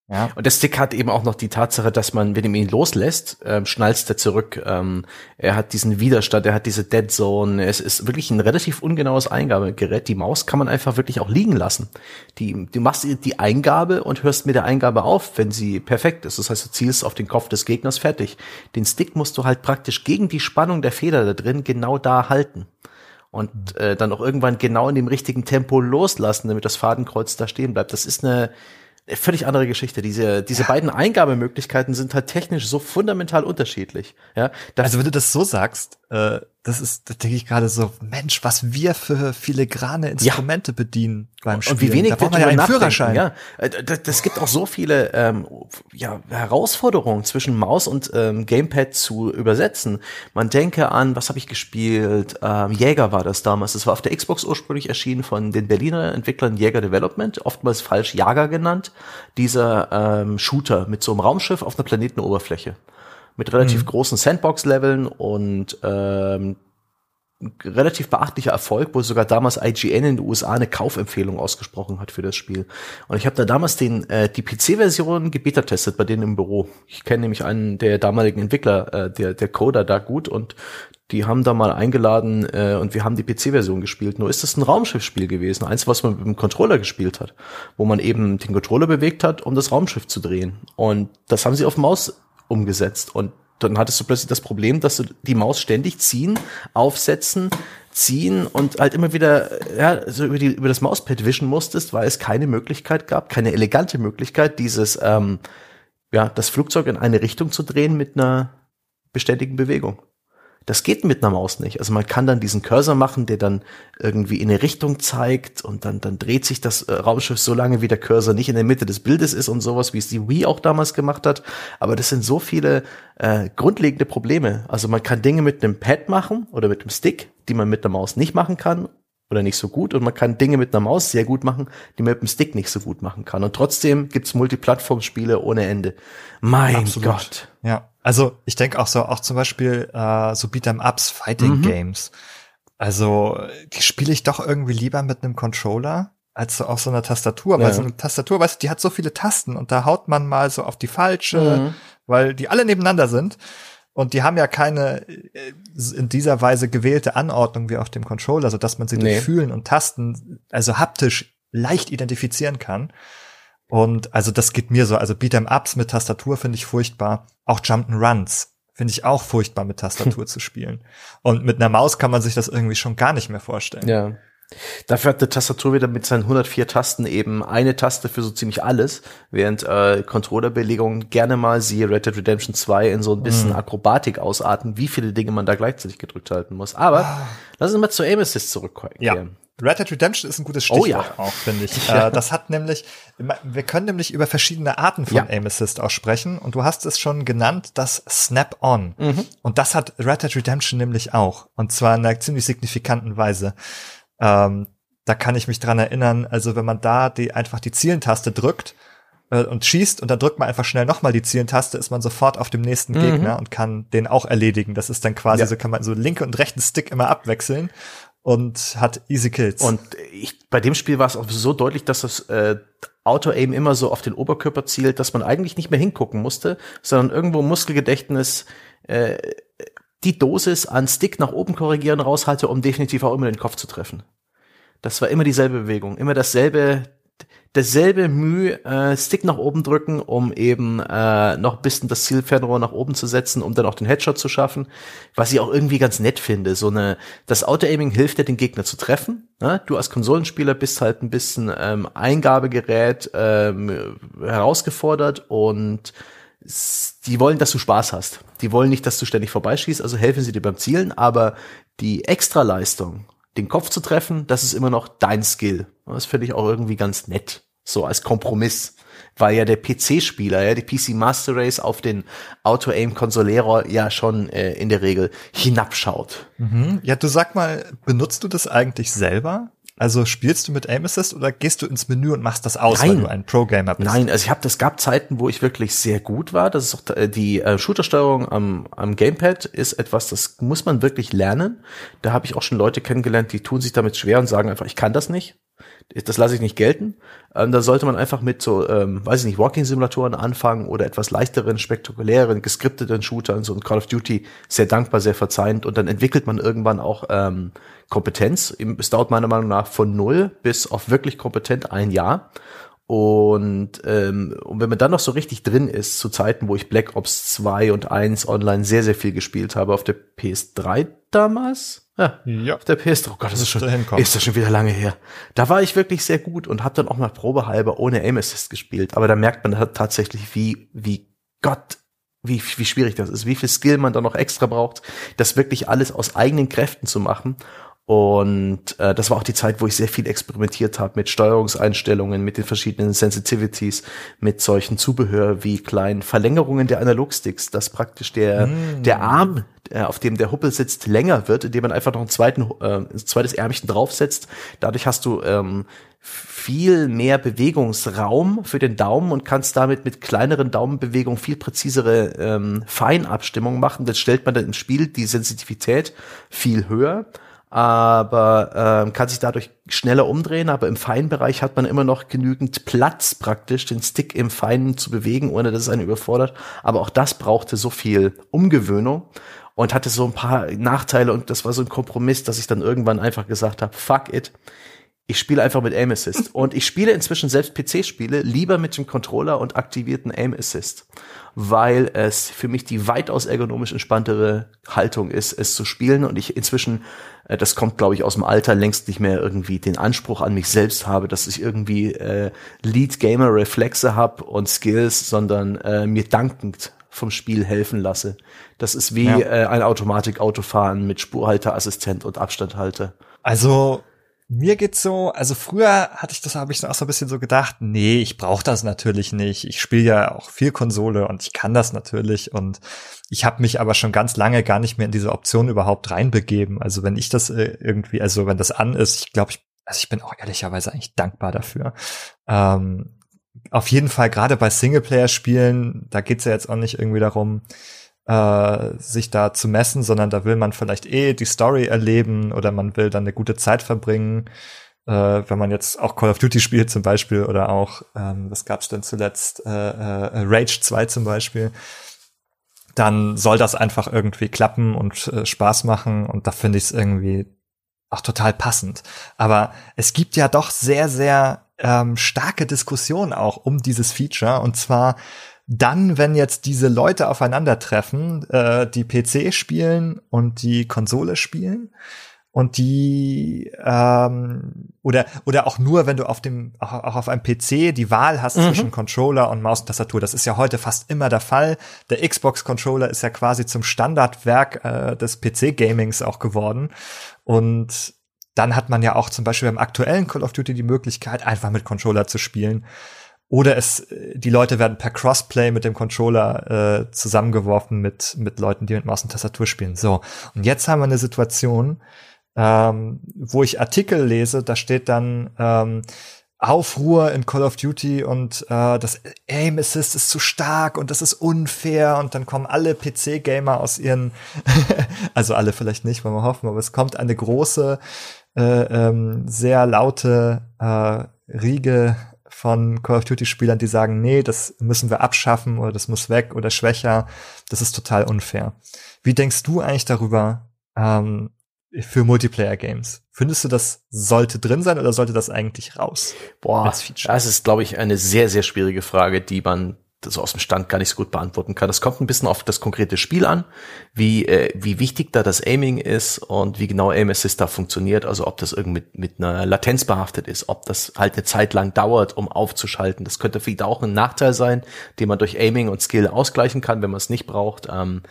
Ja. Und der Stick hat eben auch noch die Tatsache, dass man, wenn man ihn loslässt, ähm, schnallst er zurück. Ähm, er hat diesen Widerstand, er hat diese Dead Zone. Es ist wirklich ein relativ ungenaues Eingabegerät. Die Maus kann man einfach wirklich auch liegen lassen. Die, du machst die Eingabe und hörst mit der Eingabe auf, wenn sie perfekt ist. Das heißt, du zielst auf den Kopf des Gegners fertig. Den Stick musst du halt praktisch gegen die Spannung der Feder da drin genau da halten und äh, dann auch irgendwann genau in dem richtigen Tempo loslassen, damit das Fadenkreuz da stehen bleibt. Das ist eine völlig andere Geschichte. Diese, diese ja. beiden Eingabemöglichkeiten sind halt technisch so fundamental unterschiedlich. Ja, also wenn du das so sagst, äh, das ist, da denke ich gerade so, Mensch, was wir für filigrane Instrumente ja. bedienen beim Spielen. Und wie wenig da braucht man ja einen Führerschein. Ja, äh, das, das gibt auch so viele ähm, ja, Herausforderungen zwischen Maus und ähm, Gamepad zu übersetzen. Man denke an, was habe ich gespielt? Ähm, Jäger war das damals. Das war auf der Xbox ursprünglich erschienen von den Berliner Entwicklern Jäger Development, oftmals falsch Jager genannt. Dieser ähm, Shooter mit so einem Raumschiff auf einer Planetenoberfläche mit relativ mhm. großen Sandbox-Leveln und ähm, relativ beachtlicher Erfolg, wo sogar damals IGN in den USA eine Kaufempfehlung ausgesprochen hat für das Spiel. Und ich habe da damals den äh, die PC-Version gebeta-testet bei denen im Büro. Ich kenne nämlich einen der damaligen Entwickler, äh, der der Coder da gut und die haben da mal eingeladen äh, und wir haben die PC-Version gespielt. Nur ist das ein Raumschiffspiel gewesen, eins, was man mit dem Controller gespielt hat, wo man eben den Controller bewegt hat, um das Raumschiff zu drehen. Und das haben sie auf Maus umgesetzt und dann hattest du plötzlich das Problem, dass du die Maus ständig ziehen, aufsetzen, ziehen und halt immer wieder ja, so über, die, über das Mauspad wischen musstest, weil es keine Möglichkeit gab, keine elegante Möglichkeit, dieses ähm, ja, das Flugzeug in eine Richtung zu drehen mit einer beständigen Bewegung. Das geht mit einer Maus nicht. Also man kann dann diesen Cursor machen, der dann irgendwie in eine Richtung zeigt und dann, dann dreht sich das äh, Raumschiff so lange, wie der Cursor nicht in der Mitte des Bildes ist und sowas, wie es die Wii auch damals gemacht hat. Aber das sind so viele äh, grundlegende Probleme. Also man kann Dinge mit einem Pad machen oder mit einem Stick, die man mit der Maus nicht machen kann oder nicht so gut und man kann Dinge mit einer Maus sehr gut machen, die man mit dem Stick nicht so gut machen kann. Und trotzdem gibt's Multiplattform-Spiele ohne Ende. Mein Absolut. Gott. Ja. Also ich denke auch so, auch zum Beispiel äh, so Beat'em-Ups, Fighting mhm. Games. Also die spiele ich doch irgendwie lieber mit einem Controller als so auf so einer Tastatur, weil ja. so eine Tastatur, weißt du, die hat so viele Tasten und da haut man mal so auf die falsche, mhm. weil die alle nebeneinander sind und die haben ja keine äh, in dieser Weise gewählte Anordnung wie auf dem Controller, so dass man sie nee. durch Fühlen und Tasten, also haptisch leicht identifizieren kann. Und also das geht mir so. Also Beat'em Ups mit Tastatur finde ich furchtbar. Auch Jump'n'Runs finde ich auch furchtbar mit Tastatur (laughs) zu spielen. Und mit einer Maus kann man sich das irgendwie schon gar nicht mehr vorstellen. Ja. Dafür hat die Tastatur wieder mit seinen 104 Tasten eben eine Taste für so ziemlich alles, während äh, Controllerbelegungen gerne mal siehe Red Dead Redemption 2 in so ein bisschen mm. Akrobatik ausarten, wie viele Dinge man da gleichzeitig gedrückt halten muss. Aber ah. lass uns mal zu Aim Assist zurückkommen. Ja. Red Dead Redemption ist ein gutes Stichwort oh, ja. auch, finde ich. ja. (laughs) Äh, das hat nämlich, wir können nämlich über verschiedene Arten von ja. Aim Assist auch sprechen und du hast es schon genannt, das Snap-On. Mhm. Und das hat Red Dead Redemption nämlich auch. Und zwar in einer ziemlich signifikanten Weise. Ähm, da kann ich mich dran erinnern, also wenn man da die einfach die Zielentaste drückt, äh, und schießt und dann drückt man einfach schnell nochmal die Zielentaste, ist man sofort auf dem nächsten mhm. Gegner und kann den auch erledigen. Das ist dann quasi ja. so, kann man so linke und rechten Stick immer abwechseln und hat easy Kills. Und ich, bei dem Spiel war es auch so deutlich, dass das äh, Auto-Aim immer so auf den Oberkörper zielt, dass man eigentlich nicht mehr hingucken musste, sondern irgendwo Muskelgedächtnis äh, die Dosis an Stick nach oben korrigieren raushalte, um definitiv auch immer den Kopf zu treffen. Das war immer dieselbe Bewegung, immer dasselbe dasselbe Mühe, äh, Stick nach oben drücken, um eben äh, noch ein bisschen das Zielfernrohr nach oben zu setzen, um dann auch den Headshot zu schaffen. Was ich auch irgendwie ganz nett finde. So eine, das Auto-Aiming hilft dir, den Gegner zu treffen. Ne? Du als Konsolenspieler bist halt ein bisschen ähm, Eingabegerät ähm, herausgefordert und die wollen, dass du Spaß hast. Die wollen nicht, dass du ständig vorbeischießt, also helfen sie dir beim Zielen, aber die Extraleistung, den Kopf zu treffen, das ist immer noch dein Skill. Das finde ich auch irgendwie ganz nett so als Kompromiss, weil ja der PC-Spieler, ja, die PC Master Race auf den Auto-Aim-Konsolierer ja schon äh, in der Regel hinabschaut. Mhm. Ja, du sag mal, benutzt du das eigentlich selber? Also spielst du mit Aim Assist oder gehst du ins Menü und machst das aus, Nein. weil du ein Pro-Gamer bist? Nein, also ich habe, das gab Zeiten, wo ich wirklich sehr gut war. Das ist auch äh, die äh, Shooter-Steuerung am, am Gamepad ist etwas, das muss man wirklich lernen. Da habe ich auch schon Leute kennengelernt, die tun sich damit schwer und sagen einfach, ich kann das nicht das lasse ich nicht gelten. Ähm, da sollte man einfach mit so, ähm, weiß ich nicht, Walking-Simulatoren anfangen oder etwas leichteren, spektakulären, geskripteten Shootern, so ein Call of Duty, sehr dankbar, sehr verzeihend und dann entwickelt man irgendwann auch ähm, Kompetenz. Es dauert meiner Meinung nach von null bis auf wirklich kompetent ein Jahr. Und, ähm, und wenn man dann noch so richtig drin ist, zu Zeiten, wo ich Black Ops 2 und 1 online sehr, sehr viel gespielt habe, auf der PS3 damals, ja, ja. auf der PS3, oh Gott, das ist schon, ist das schon wieder lange her. Da war ich wirklich sehr gut und habe dann auch mal probehalber ohne Aim Assist gespielt. Aber da merkt man tatsächlich, wie, wie Gott, wie, wie schwierig das ist, wie viel Skill man da noch extra braucht, das wirklich alles aus eigenen Kräften zu machen. Und äh, das war auch die Zeit, wo ich sehr viel experimentiert habe mit Steuerungseinstellungen, mit den verschiedenen Sensitivities, mit solchen Zubehör wie kleinen Verlängerungen der Analogsticks, dass praktisch der, mm. der Arm äh, auf dem der Huppel sitzt, länger wird, indem man einfach noch einen zweiten, äh, ein zweites Ärmchen draufsetzt. Dadurch hast du ähm, viel mehr Bewegungsraum für den Daumen und kannst damit mit kleineren Daumenbewegungen viel präzisere ähm, Feinabstimmung machen. Das stellt man dann im Spiel die Sensitivität viel höher aber ähm, kann sich dadurch schneller umdrehen, aber im Feinbereich hat man immer noch genügend Platz praktisch, den Stick im Feinen zu bewegen, ohne dass es einen überfordert. Aber auch das brauchte so viel Umgewöhnung und hatte so ein paar Nachteile und das war so ein Kompromiss, dass ich dann irgendwann einfach gesagt habe, fuck it, ich spiele einfach mit Aim Assist. (laughs) Und ich spiele inzwischen selbst PC-Spiele lieber mit dem Controller und aktivierten Aim Assist, weil es für mich die weitaus ergonomisch entspanntere Haltung ist, es zu spielen. Und ich inzwischen, äh, das kommt, glaube ich, aus dem Alter, längst nicht mehr irgendwie den Anspruch an mich selbst habe, dass ich irgendwie äh, Lead-Gamer-Reflexe habe und Skills, sondern äh, mir dankend vom Spiel helfen lasse. Das ist wie ja. äh, ein Automatik-Autofahren mit Spurhalterassistent und Abstandhalter. Also mir geht's so, also früher hatte ich das, habe ich auch so ein bisschen so gedacht, nee, ich brauche das natürlich nicht. Ich spiele ja auch viel Konsole und ich kann das natürlich und ich habe mich aber schon ganz lange gar nicht mehr in diese Option überhaupt reinbegeben. Also wenn ich das äh, irgendwie, also wenn das an ist, ich glaube, ich, also ich bin auch ehrlicherweise eigentlich dankbar dafür. Ähm, auf jeden Fall gerade bei Singleplayer-Spielen, da geht's ja jetzt auch nicht irgendwie darum, äh, sich da zu messen, sondern da will man vielleicht eh die Story erleben oder man will dann eine gute Zeit verbringen. Äh, wenn man jetzt auch Call of Duty spielt zum Beispiel oder auch, ähm, was gab's denn zuletzt, äh, äh, Rage 2 zum Beispiel, dann soll das einfach irgendwie klappen und äh, Spaß machen und da finde ich es irgendwie auch total passend. Aber es gibt ja doch sehr, sehr ähm, starke Diskussionen auch um dieses Feature und zwar dann, wenn jetzt diese Leute aufeinandertreffen, äh, die PC spielen und die Konsole spielen und die ähm, oder oder auch nur, wenn du auf dem auch, auch auf einem PC die Wahl hast mhm. zwischen Controller und Maus und Tastatur. Das ist ja heute fast immer der Fall. Der Xbox Controller ist ja quasi zum Standardwerk äh, des PC Gamings auch geworden und dann hat man ja auch zum Beispiel beim aktuellen Call of Duty die Möglichkeit, einfach mit Controller zu spielen. Oder es, die Leute werden per Crossplay mit dem Controller äh, zusammengeworfen mit, mit Leuten, die mit Maus und Tastatur spielen. So, und jetzt haben wir eine Situation, ähm, wo ich Artikel lese, da steht dann ähm, Aufruhr in Call of Duty und äh, das Aim Assist ist zu stark und das ist unfair und dann kommen alle PC-Gamer aus ihren, (laughs) also alle vielleicht nicht, wollen wir hoffen, aber es kommt eine große, äh, ähm, sehr laute äh, Riege von Call of Duty Spielern, die sagen, nee, das müssen wir abschaffen oder das muss weg oder schwächer. Das ist total unfair. Wie denkst du eigentlich darüber ähm, für Multiplayer Games? Findest du, das sollte drin sein oder sollte das eigentlich raus? Boah, das ist, glaube ich, eine sehr, sehr schwierige Frage, die man so aus dem Stand gar nicht so gut beantworten kann. Das kommt ein bisschen auf das konkrete Spiel an, wie, äh, wie wichtig da das Aiming ist und wie genau Aim Assist da funktioniert. Also ob das irgendwie mit, mit einer Latenz behaftet ist, ob das halt eine Zeit lang dauert, um aufzuschalten. Das könnte vielleicht auch ein Nachteil sein, den man durch Aiming und Skill ausgleichen kann, wenn man es nicht braucht. Ähm,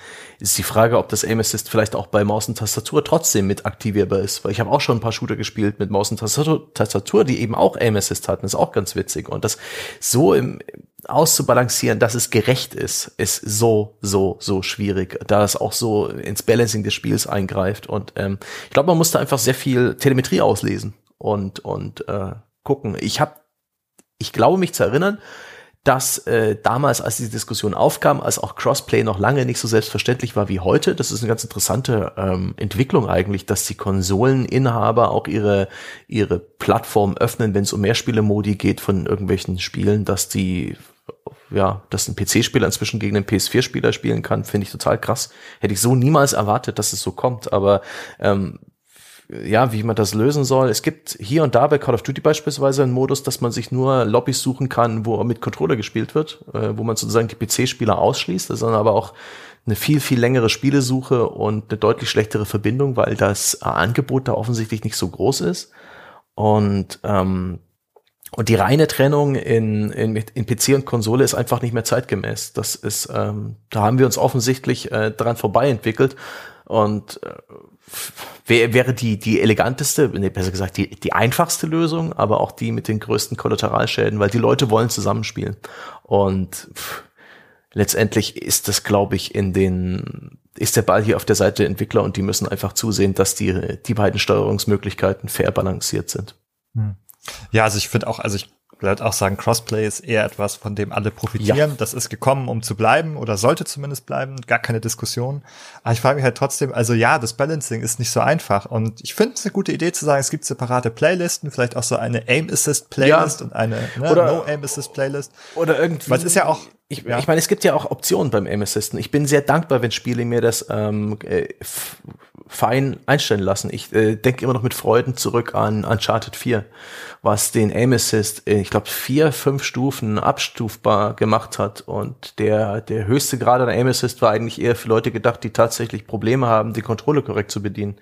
ist die Frage, ob das Aim Assist vielleicht auch bei Maus und Tastatur trotzdem mit aktivierbar ist. Weil ich habe auch schon ein paar Shooter gespielt mit Maus und Tastatur, Tastatur die eben auch Aim Assist hatten. Das ist auch ganz witzig. Und das so im auszubalancieren, dass es gerecht ist, ist so, so, so schwierig, da es auch so ins Balancing des Spiels eingreift. Und ähm, ich glaube, man muss da einfach sehr viel Telemetrie auslesen und, und äh, gucken. Ich habe, ich glaube mich zu erinnern, dass äh, damals, als diese Diskussion aufkam, als auch Crossplay noch lange nicht so selbstverständlich war wie heute, das ist eine ganz interessante ähm, Entwicklung eigentlich, dass die Konsoleninhaber auch ihre ihre Plattform öffnen, wenn es um Mehrspielemodi geht von irgendwelchen Spielen, dass die ja, dass ein PC-Spieler inzwischen gegen einen PS4-Spieler spielen kann, finde ich total krass. Hätte ich so niemals erwartet, dass es so kommt. Aber ähm, ja, wie man das lösen soll. Es gibt hier und da bei Call of Duty beispielsweise einen Modus, dass man sich nur Lobbys suchen kann, wo mit Controller gespielt wird, äh, wo man sozusagen die PC-Spieler ausschließt. Das ist dann aber auch eine viel, viel längere Spielesuche und eine deutlich schlechtere Verbindung, weil das Angebot da offensichtlich nicht so groß ist. Und ähm, und die reine Trennung in, in, in PC und Konsole ist einfach nicht mehr zeitgemäß. Das ist, ähm, da haben wir uns offensichtlich äh, dran vorbei entwickelt. Und äh, wär, wäre die, die eleganteste, nee, besser gesagt, die, die einfachste Lösung, aber auch die mit den größten Kollateralschäden, weil die Leute wollen zusammenspielen. Und pff, letztendlich ist das, glaube ich, in den ist der Ball hier auf der Seite der Entwickler und die müssen einfach zusehen, dass die, die beiden Steuerungsmöglichkeiten fair balanciert sind. Hm. Ja, also ich finde auch, also ich würde auch sagen, Crossplay ist eher etwas, von dem alle profitieren. Ja. Das ist gekommen, um zu bleiben oder sollte zumindest bleiben, gar keine Diskussion. Aber ich frage mich halt trotzdem, also ja, das Balancing ist nicht so einfach und ich finde es eine gute Idee zu sagen, es gibt separate Playlisten, vielleicht auch so eine Aim Assist Playlist ja. und eine ne, oder, No Aim Assist Playlist. Oder irgendwie. Weil es ist ja auch ich, ja. ich meine, es gibt ja auch Optionen beim Aim Assisten. Ich bin sehr dankbar, wenn Spiele mir das ähm, äh, fein einstellen lassen. Ich äh, denke immer noch mit Freuden zurück an Uncharted 4, was den Aim Assist, äh, ich glaube, vier, fünf Stufen abstufbar gemacht hat. Und der, der höchste Grad an Aim Assist war eigentlich eher für Leute gedacht, die tatsächlich Probleme haben, die Kontrolle korrekt zu bedienen,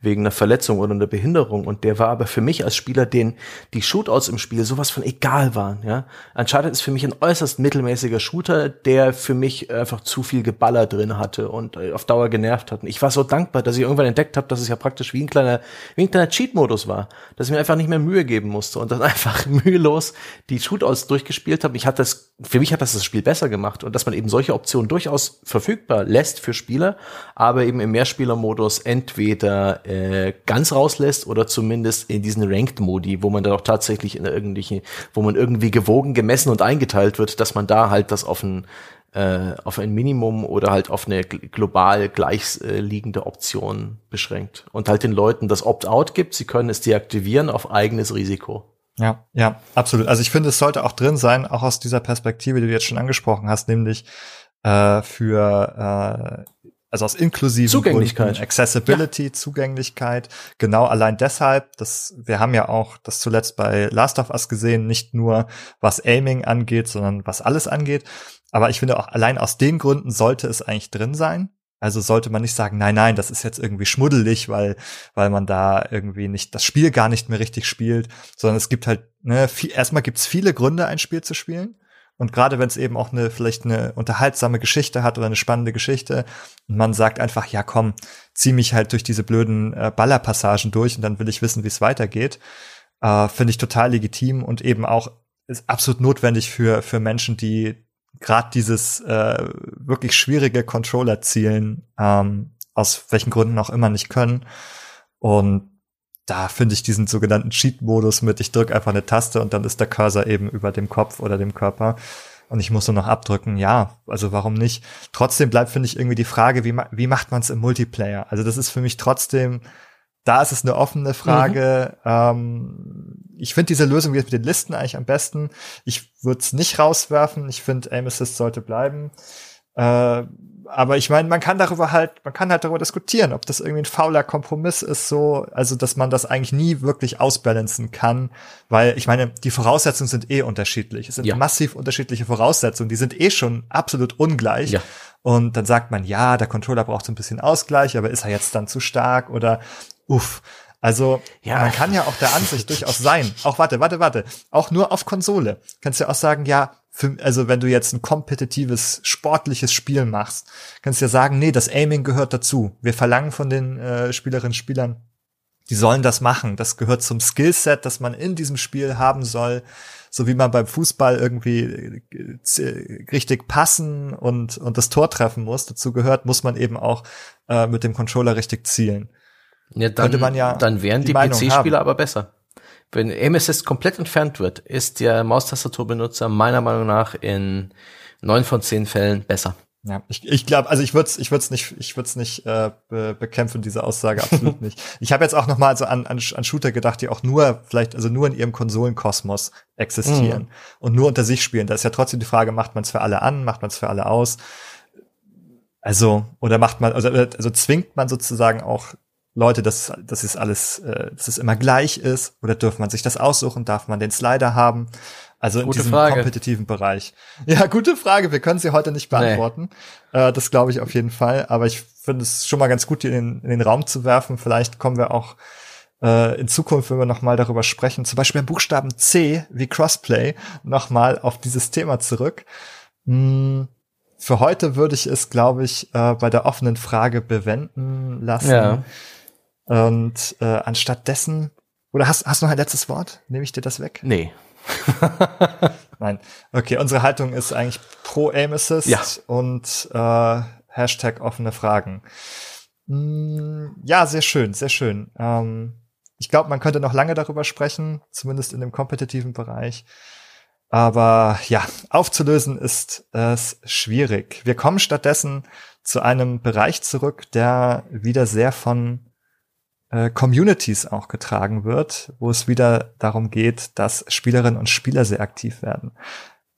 wegen einer Verletzung oder einer Behinderung. Und der war aber für mich als Spieler, den die Shootouts im Spiel sowas von egal waren. Ja, Uncharted ist für mich ein äußerst mittelmäßiger Shooter, der für mich einfach zu viel Geballer drin hatte und äh, auf Dauer genervt hat. Und ich war so dankbar, dass ich irgendwann entdeckt habe, dass es ja praktisch wie ein kleiner, wie ein kleiner Cheat-Modus war, dass ich mir einfach nicht mehr Mühe geben musste und dann (laughs) einfach mühelos die Shootouts durchgespielt habe. Ich hatte das, für mich hat das das Spiel besser gemacht und dass man eben solche Optionen durchaus verfügbar lässt für Spieler, aber eben im Mehrspieler-Modus entweder äh, ganz rauslässt oder zumindest in diesen Ranked-Modi, wo man dann auch tatsächlich in irgendwelche, wo man irgendwie gewogen, gemessen und eingeteilt wird, dass man da halt das auf ein äh, auf ein Minimum oder halt auf eine global gleichliegende Option beschränkt. Und halt den Leuten das Opt-out gibt, sie können es deaktivieren auf eigenes Risiko. Ja, ja, absolut. Also ich finde, es sollte auch drin sein, auch aus dieser Perspektive, die du jetzt schon angesprochen hast, nämlich äh, für äh, also aus inklusiven Zugänglichkeit, Gründen, Accessibility, ja. Zugänglichkeit. Genau allein deshalb, dass wir haben ja auch das zuletzt bei Last of Us gesehen, nicht nur was Aiming angeht, sondern was alles angeht. Aber ich finde auch allein aus den Gründen sollte es eigentlich drin sein. Also sollte man nicht sagen, nein, nein, das ist jetzt irgendwie schmuddelig, weil, weil man da irgendwie nicht, das Spiel gar nicht mehr richtig spielt, sondern es gibt halt, ne, viel, erstmal gibt's viele Gründe, ein Spiel zu spielen. Und gerade wenn es eben auch eine, vielleicht eine unterhaltsame Geschichte hat oder eine spannende Geschichte, und man sagt einfach, ja komm, zieh mich halt durch diese blöden äh, Ballerpassagen durch und dann will ich wissen, wie es weitergeht, äh, finde ich total legitim und eben auch ist absolut notwendig für, für Menschen, die gerade dieses äh, wirklich schwierige Controller-Zielen ähm, aus welchen Gründen auch immer nicht können. Und da finde ich diesen sogenannten Cheat-Modus mit, ich drücke einfach eine Taste und dann ist der Cursor eben über dem Kopf oder dem Körper und ich muss nur noch abdrücken. Ja, also warum nicht? Trotzdem bleibt, finde ich, irgendwie die Frage, wie, wie macht man es im Multiplayer? Also das ist für mich trotzdem, da ist es eine offene Frage. Mhm. Ähm, ich finde diese Lösung jetzt mit den Listen eigentlich am besten. Ich würde es nicht rauswerfen. Ich finde, Aim Assist sollte bleiben. Äh, aber ich meine, man kann darüber halt, man kann halt darüber diskutieren, ob das irgendwie ein fauler Kompromiss ist, so, also dass man das eigentlich nie wirklich ausbalancen kann, weil ich meine, die Voraussetzungen sind eh unterschiedlich. Es sind ja. massiv unterschiedliche Voraussetzungen, die sind eh schon absolut ungleich. Ja. Und dann sagt man, ja, der Controller braucht so ein bisschen Ausgleich, aber ist er jetzt dann zu stark oder uff. Also ja. man kann ja auch der Ansicht durchaus sein. Auch warte, warte, warte. Auch nur auf Konsole. Kannst ja auch sagen, ja, für, also wenn du jetzt ein kompetitives, sportliches Spiel machst, kannst du ja sagen, nee, das Aiming gehört dazu. Wir verlangen von den äh, Spielerinnen und Spielern, die sollen das machen. Das gehört zum Skillset, das man in diesem Spiel haben soll. So wie man beim Fußball irgendwie äh, richtig passen und, und das Tor treffen muss. Dazu gehört, muss man eben auch äh, mit dem Controller richtig zielen. Ja, dann, Könnte man ja dann wären die, die PC-Spieler aber besser. Wenn MSS komplett entfernt wird, ist der Maustastaturbenutzer meiner Meinung nach in neun von zehn Fällen besser. Ja, ich, ich glaube, also ich würde es ich würd's nicht, ich würd's nicht äh, be bekämpfen, diese Aussage, absolut (laughs) nicht. Ich habe jetzt auch noch mal so an, an, an Shooter gedacht, die auch nur, vielleicht, also nur in ihrem Konsolenkosmos existieren mhm. und nur unter sich spielen. Da ist ja trotzdem die Frage, macht man es für alle an, macht man es für alle aus? Also, oder macht man, also, also zwingt man sozusagen auch Leute, dass, dass es alles, äh, dass es immer gleich ist? Oder dürfen man sich das aussuchen? Darf man den Slider haben? Also gute in diesem Frage. kompetitiven Bereich. (laughs) Ja, gute Frage. Wir können sie heute nicht beantworten. Nee. Äh, das glaube ich auf jeden Fall. Aber ich finde es schon mal ganz gut, die in den, in den Raum zu werfen. Vielleicht kommen wir auch äh, in Zukunft, wenn wir noch mal darüber sprechen, zum Beispiel beim Buchstaben C wie Crossplay, noch mal auf dieses Thema zurück. Hm, für heute würde ich es, glaube ich, äh, bei der offenen Frage bewenden lassen. Ja. Und äh, anstatt dessen, oder hast, hast du noch ein letztes Wort? Nehme ich dir das weg? Nee. (laughs) Nein. Okay, unsere Haltung ist eigentlich pro Aim Assist ja. und äh, Hashtag offene Fragen. Mm, ja, sehr schön, sehr schön. Ähm, ich glaube, man könnte noch lange darüber sprechen, zumindest in dem kompetitiven Bereich. Aber ja, aufzulösen ist es schwierig. Wir kommen stattdessen zu einem Bereich zurück, der wieder sehr von äh, Communities auch getragen wird, wo es wieder darum geht, dass Spielerinnen und Spieler sehr aktiv werden.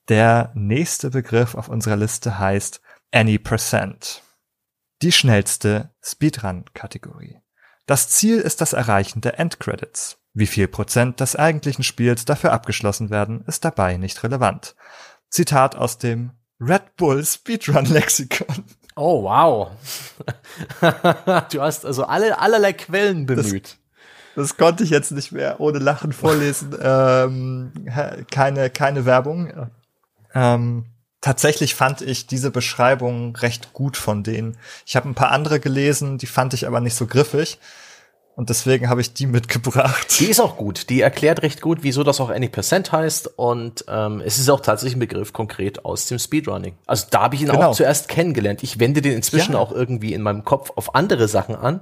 Der nächste Begriff auf unserer Liste heißt Any Percent. Die schnellste Speedrun-Kategorie. Das Ziel ist das Erreichen der Endcredits. Wie viel Prozent des eigentlichen Spiels dafür abgeschlossen werden, ist dabei nicht relevant. Zitat aus dem Red Bull Speedrun Lexikon. Oh, wow. (laughs) du hast also alle, allerlei Quellen bemüht. Das, das konnte ich jetzt nicht mehr ohne Lachen vorlesen. (laughs) ähm, keine, keine Werbung. Ähm, tatsächlich fand ich diese Beschreibung recht gut von denen. Ich habe ein paar andere gelesen, die fand ich aber nicht so griffig. Und deswegen habe ich die mitgebracht. Die ist auch gut. Die erklärt recht gut, wieso das auch Any Percent heißt. Und ähm, es ist auch tatsächlich ein Begriff konkret aus dem Speedrunning. Also da habe ich ihn genau. auch zuerst kennengelernt. Ich wende den inzwischen ja. auch irgendwie in meinem Kopf auf andere Sachen an.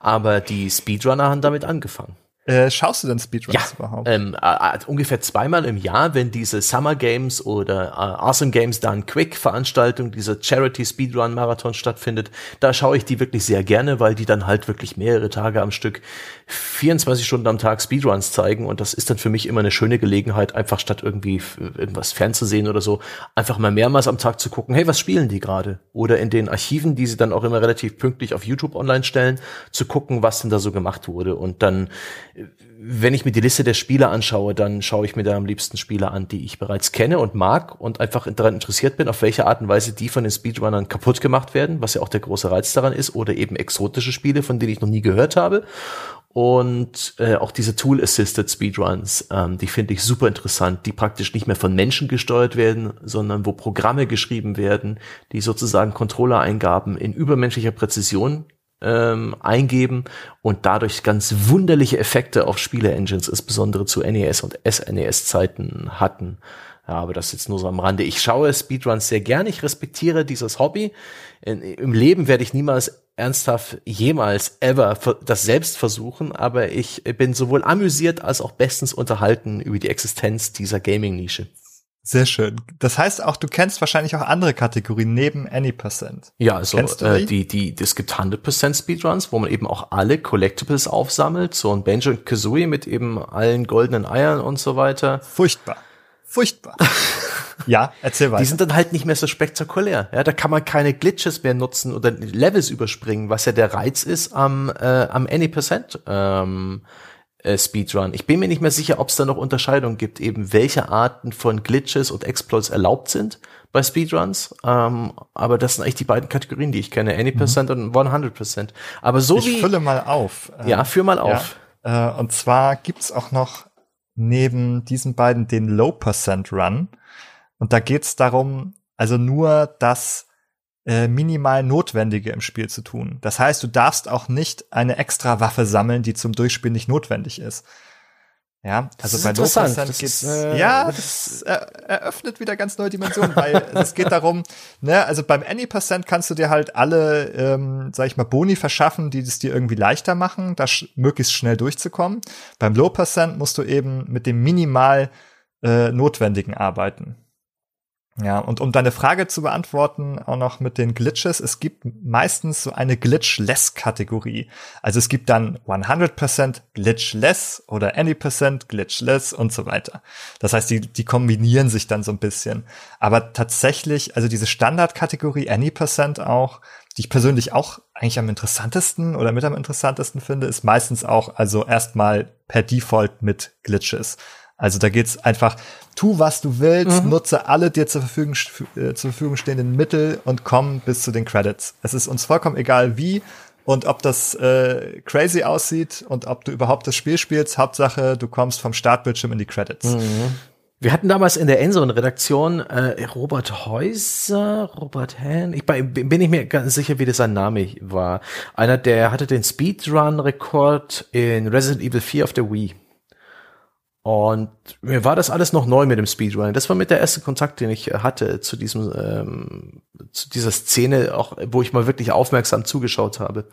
Aber die Speedrunner haben damit angefangen. Äh, schaust du denn Speedruns ja, überhaupt? Ähm, äh, ungefähr zweimal im Jahr, wenn diese Summer Games oder äh, Awesome Games Done Quick Veranstaltung, dieser Charity Speedrun Marathon stattfindet, da schaue ich die wirklich sehr gerne, weil die dann halt wirklich mehrere Tage am Stück 24 Stunden am Tag Speedruns zeigen und das ist dann für mich immer eine schöne Gelegenheit, einfach statt irgendwie irgendwas fernzusehen oder so, einfach mal mehrmals am Tag zu gucken, hey, was spielen die gerade? Oder in den Archiven, die sie dann auch immer relativ pünktlich auf YouTube online stellen, zu gucken, was denn da so gemacht wurde und dann wenn ich mir die Liste der Spieler anschaue, dann schaue ich mir da am liebsten Spieler an, die ich bereits kenne und mag und einfach daran interessiert bin, auf welche Art und Weise die von den Speedrunnern kaputt gemacht werden, was ja auch der große Reiz daran ist, oder eben exotische Spiele, von denen ich noch nie gehört habe. Und äh, auch diese Tool-Assisted Speedruns, ähm, die finde ich super interessant, die praktisch nicht mehr von Menschen gesteuert werden, sondern wo Programme geschrieben werden, die sozusagen Controller-Eingaben in übermenschlicher Präzision ähm, eingeben und dadurch ganz wunderliche Effekte auf Spiele-Engines, insbesondere zu NES und SNES-Zeiten hatten. Ja, aber das jetzt nur so am Rande. Ich schaue Speedruns sehr gern, ich respektiere dieses Hobby. In, Im Leben werde ich niemals ernsthaft jemals ever das selbst versuchen, aber ich bin sowohl amüsiert als auch bestens unterhalten über die Existenz dieser Gaming-Nische. Sehr schön. Das heißt auch, du kennst wahrscheinlich auch andere Kategorien neben Any Percent. Ja, also äh, die, die, es gibt 100% Speedruns, wo man eben auch alle Collectibles aufsammelt, so ein Banjo Kazooie mit eben allen goldenen Eiern und so weiter. Furchtbar. Furchtbar. (laughs) ja, erzähl weiter. Die sind dann halt nicht mehr so spektakulär. Ja, da kann man keine Glitches mehr nutzen oder Levels überspringen, was ja der Reiz ist am, äh, am Any Percent. Ähm, äh, Speedrun. Ich bin mir nicht mehr sicher, ob es da noch Unterscheidungen gibt, eben welche Arten von Glitches und Exploits erlaubt sind bei Speedruns. Ähm, aber das sind eigentlich die beiden Kategorien, die ich kenne, Any Percent mhm. und 100%. Aber so ich wie... Ich fülle mal auf. Ja, führ mal auf. Ja, äh, und zwar gibt's auch noch neben diesen beiden den Low Percent Run. Und da geht's darum, also nur, dass äh, minimal Notwendige im Spiel zu tun. Das heißt, du darfst auch nicht eine extra Waffe sammeln, die zum Durchspielen nicht notwendig ist. Ja, also bei Low Percent geht's, äh, ja, das äh, eröffnet wieder ganz neue Dimensionen, weil (laughs) es geht darum, ne, also beim Any Percent kannst du dir halt alle, ähm, sag ich mal, Boni verschaffen, die es dir irgendwie leichter machen, da sch möglichst schnell durchzukommen. Beim Low Percent musst du eben mit dem minimal äh, Notwendigen arbeiten. Ja, und um deine Frage zu beantworten, auch noch mit den Glitches, es gibt meistens so eine Glitchless-Kategorie. Also es gibt dann 100% Glitchless oder Any% Glitchless und so weiter. Das heißt, die, die kombinieren sich dann so ein bisschen. Aber tatsächlich, also diese Standardkategorie Any% auch, die ich persönlich auch eigentlich am interessantesten oder mit am interessantesten finde, ist meistens auch also erstmal per Default mit Glitches. Also da geht's einfach, tu was du willst, mhm. nutze alle dir zur Verfügung, äh, zur Verfügung stehenden Mittel und komm bis zu den Credits. Es ist uns vollkommen egal wie und ob das äh, crazy aussieht und ob du überhaupt das Spiel spielst. Hauptsache, du kommst vom Startbildschirm in die Credits. Mhm. Wir hatten damals in der Endzone-Redaktion äh, Robert Häuser, Robert Hahn, ich bin nicht mir ganz sicher, wie das sein Name war. Einer, der hatte den Speedrun-Rekord in Resident Evil 4 auf der Wii. Und mir war das alles noch neu mit dem Speedrunning. Das war mit der erste Kontakt, den ich äh, hatte zu diesem, ähm, zu dieser Szene, auch wo ich mal wirklich aufmerksam zugeschaut habe.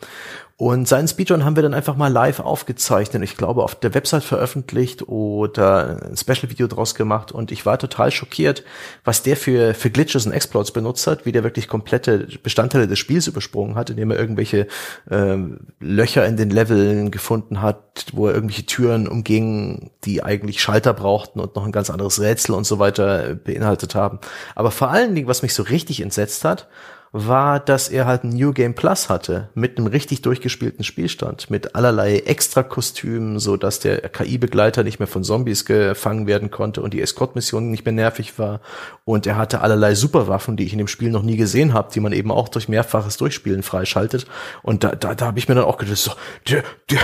Und seinen Speedrun haben wir dann einfach mal live aufgezeichnet. Ich glaube, auf der Website veröffentlicht oder ein Special-Video draus gemacht. Und ich war total schockiert, was der für, für Glitches und Exploits benutzt hat, wie der wirklich komplette Bestandteile des Spiels übersprungen hat, indem er irgendwelche ähm, Löcher in den Leveln gefunden hat, wo er irgendwelche Türen umging, die eigentlich Schalter brauchten und noch ein ganz anderes Rätsel und so weiter beinhaltet haben. Aber vor allen Dingen, was mich so richtig entsetzt hat, war, dass er halt ein New Game Plus hatte mit einem richtig durchgespielten Spielstand, mit allerlei Extra-Kostümen, so dass der KI-Begleiter nicht mehr von Zombies gefangen werden konnte und die Escort-Mission nicht mehr nervig war. Und er hatte allerlei Superwaffen, die ich in dem Spiel noch nie gesehen habe, die man eben auch durch mehrfaches Durchspielen freischaltet. Und da, da, da habe ich mir dann auch gedacht, so, der, der,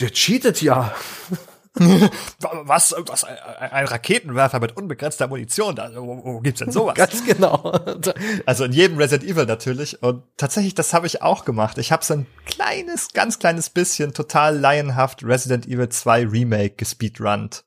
der cheatet ja. (laughs) was, was, ein Raketenwerfer mit unbegrenzter Munition, da, wo, wo gibt's denn sowas? Ganz genau. Also in jedem Resident Evil natürlich. Und tatsächlich, das habe ich auch gemacht. Ich habe so ein kleines, ganz kleines bisschen total laienhaft Resident Evil 2 Remake gespeedrunnt.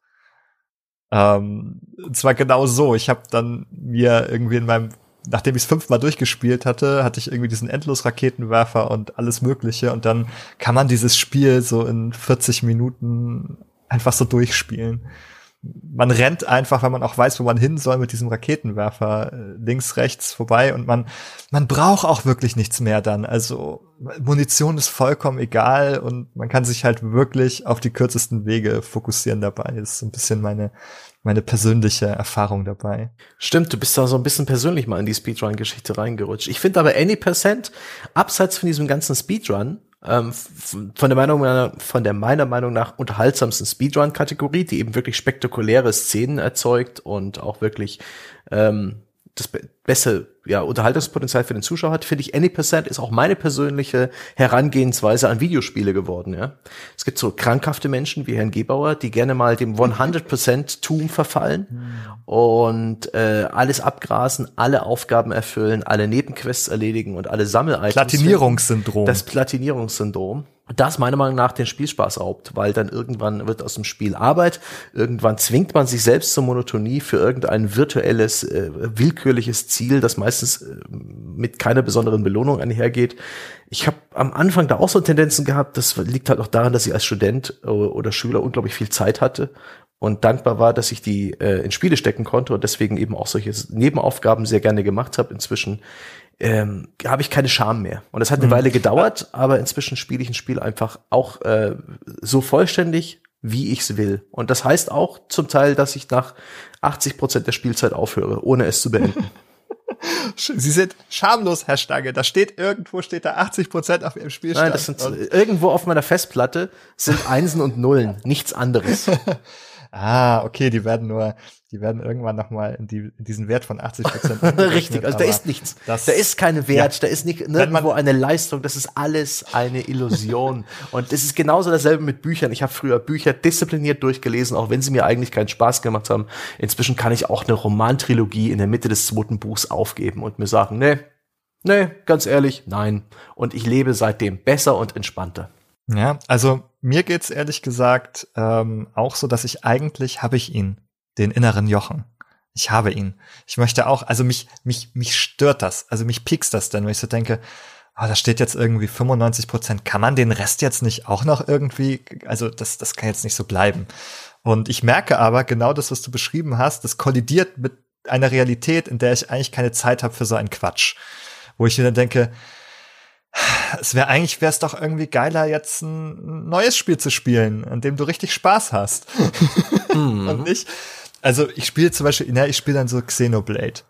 Ähm, und zwar genau so. Ich habe dann mir irgendwie in meinem nachdem ich es fünfmal durchgespielt hatte, hatte ich irgendwie diesen Endlos-Raketenwerfer und alles Mögliche. Und dann kann man dieses Spiel so in 40 Minuten einfach so durchspielen. Man rennt einfach, weil man auch weiß, wo man hin soll mit diesem Raketenwerfer äh, links, rechts vorbei und man, man braucht auch wirklich nichts mehr dann. Also Munition ist vollkommen egal und man kann sich halt wirklich auf die kürzesten Wege fokussieren dabei. Das ist so ein bisschen meine, meine persönliche Erfahrung dabei. Stimmt, du bist da so ein bisschen persönlich mal in die Speedrun-Geschichte reingerutscht. Ich finde aber Any Percent, abseits von diesem ganzen Speedrun, ähm, von der Meinung von der meiner Meinung nach unterhaltsamsten Speedrun-Kategorie, die eben wirklich spektakuläre Szenen erzeugt und auch wirklich ähm, das beste ja, Unterhaltungspotenzial für den Zuschauer hat, finde ich Any Percent ist auch meine persönliche Herangehensweise an Videospiele geworden. Ja, Es gibt so krankhafte Menschen wie Herrn Gebauer, die gerne mal dem 100%-Tum verfallen mhm. und äh, alles abgrasen, alle Aufgaben erfüllen, alle Nebenquests erledigen und alle Sammelitems. Platinierungssyndrom. Das Platinierungssyndrom das meiner Meinung nach den Spielspaß raubt, weil dann irgendwann wird aus dem Spiel Arbeit, irgendwann zwingt man sich selbst zur Monotonie für irgendein virtuelles, äh, willkürliches Ziel, das meistens äh, mit keiner besonderen Belohnung einhergeht. Ich habe am Anfang da auch so Tendenzen gehabt, das liegt halt auch daran, dass ich als Student oder Schüler unglaublich viel Zeit hatte und dankbar war, dass ich die äh, in Spiele stecken konnte und deswegen eben auch solche Nebenaufgaben sehr gerne gemacht habe. Inzwischen ähm, habe ich keine Scham mehr. Und das hat eine mhm. Weile gedauert, aber inzwischen spiele ich ein Spiel einfach auch äh, so vollständig, wie ich's will. Und das heißt auch zum Teil, dass ich nach 80 Prozent der Spielzeit aufhöre, ohne es zu beenden. (laughs) Sie sind schamlos, Herr Stange. Da steht irgendwo, steht da 80 Prozent auf Ihrem Spielstand. Nein, das sind irgendwo auf meiner Festplatte sind Einsen und Nullen, nichts anderes. (laughs) ah, okay, die werden nur, die werden irgendwann nochmal in, die, in diesen Wert von 80 Prozent. (laughs) Richtig, also da ist nichts. Das, da ist keine Wert, ja. da ist nicht nirgendwo eine Leistung, das ist alles eine Illusion. (laughs) und es ist genauso dasselbe mit Büchern. Ich habe früher Bücher diszipliniert durchgelesen, auch wenn sie mir eigentlich keinen Spaß gemacht haben. Inzwischen kann ich auch eine Romantrilogie in der Mitte des zweiten Buchs aufgeben und mir sagen, nee, nee, ganz ehrlich, nein. Und ich lebe seitdem besser und entspannter. Ja, also mir geht's ehrlich gesagt ähm, auch so, dass ich eigentlich habe ich ihn, den inneren Jochen. Ich habe ihn. Ich möchte auch, also mich, mich, mich stört das, also mich piekst das denn, wenn ich so denke, oh, da steht jetzt irgendwie 95 Prozent. Kann man den Rest jetzt nicht auch noch irgendwie, also das, das kann jetzt nicht so bleiben. Und ich merke aber genau das, was du beschrieben hast, das kollidiert mit einer Realität, in der ich eigentlich keine Zeit habe für so einen Quatsch. Wo ich mir dann denke, es wäre eigentlich wäre es doch irgendwie geiler jetzt ein neues Spiel zu spielen, an dem du richtig Spaß hast (laughs) mhm. und nicht. Also ich spiele zum Beispiel, na, ich spiele dann so Xenoblade.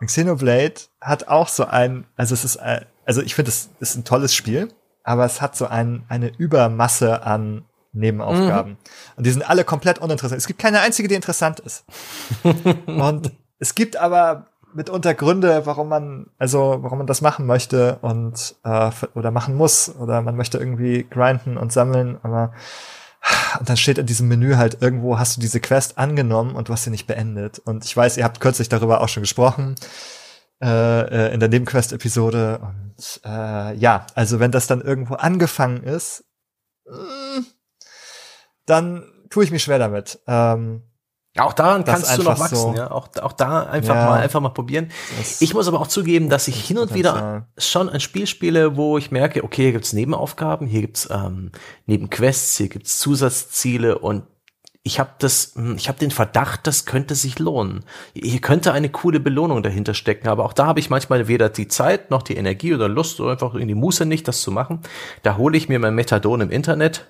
Und Xenoblade hat auch so ein, also es ist, also ich finde, es ist ein tolles Spiel, aber es hat so ein, eine Übermasse an Nebenaufgaben. Mhm. Und die sind alle komplett uninteressant. Es gibt keine einzige, die interessant ist. (laughs) und es gibt aber mitunter Gründe, warum man, also warum man das machen möchte und äh, oder machen muss oder man möchte irgendwie grinden und sammeln, aber und dann steht in diesem Menü halt irgendwo, hast du diese Quest angenommen und du hast sie nicht beendet. Und ich weiß, ihr habt kürzlich darüber auch schon gesprochen äh, äh in der Nebenquest-Episode. Und äh, ja, also wenn das dann irgendwo angefangen ist, mm, dann tue ich mich schwer damit. Ähm, auch daran kannst du noch wachsen, so, ja. Auch, auch da einfach ja, mal, einfach mal probieren. Ich muss aber auch zugeben, dass ich hin und wieder schon ein Spiel spiele, wo ich merke, okay, hier gibt's Nebenaufgaben, hier gibt's ähm, Nebenquests, hier gibt's Zusatzziele und ich habe das, hm, ich habe den Verdacht, das könnte sich lohnen. Hier könnte eine coole Belohnung dahinter stecken, aber auch da habe ich manchmal weder die Zeit noch die Energie oder Lust oder einfach in die Muße nicht, das zu machen. Da hole ich mir mein Methadon im Internet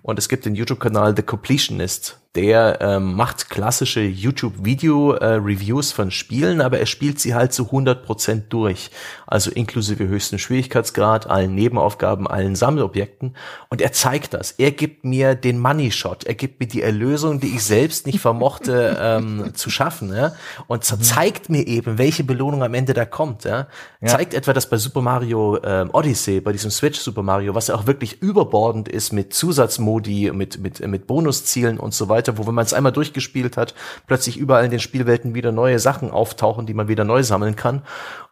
und es gibt den YouTube-Kanal The Completionist der ähm, macht klassische YouTube-Video-Reviews äh, von Spielen, aber er spielt sie halt zu 100% durch. Also inklusive höchsten Schwierigkeitsgrad, allen Nebenaufgaben, allen Sammelobjekten. Und er zeigt das. Er gibt mir den Money-Shot. Er gibt mir die Erlösung, die ich selbst nicht vermochte (laughs) ähm, zu schaffen. Ja? Und mhm. zeigt mir eben, welche Belohnung am Ende da kommt. Ja? ja. Zeigt etwa, dass bei Super Mario ähm, Odyssey, bei diesem Switch Super Mario, was ja auch wirklich überbordend ist mit Zusatzmodi, mit, mit, mit Bonuszielen und so weiter, weiter, wo wenn man es einmal durchgespielt hat, plötzlich überall in den Spielwelten wieder neue Sachen auftauchen, die man wieder neu sammeln kann.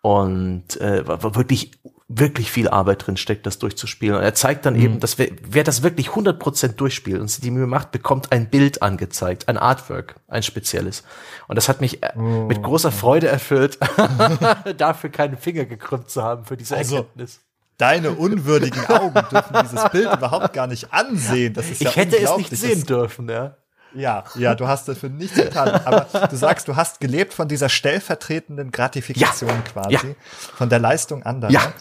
Und äh, wirklich wirklich viel Arbeit drin steckt, das durchzuspielen. Und er zeigt dann mhm. eben, dass wer, wer das wirklich 100% durchspielt und sich die Mühe macht, bekommt ein Bild angezeigt, ein Artwork, ein spezielles. Und das hat mich äh, oh. mit großer Freude erfüllt, (laughs) dafür keinen Finger gekrümmt zu haben für diese also, Erkenntnis. Deine unwürdigen Augen dürfen dieses Bild überhaupt gar nicht ansehen. Das ist ich ja hätte es nicht sehen dürfen, ja. Ja, ja, du hast dafür nichts getan. Aber du sagst, du hast gelebt von dieser stellvertretenden Gratifikation ja, quasi, ja. von der Leistung anderer. Ja.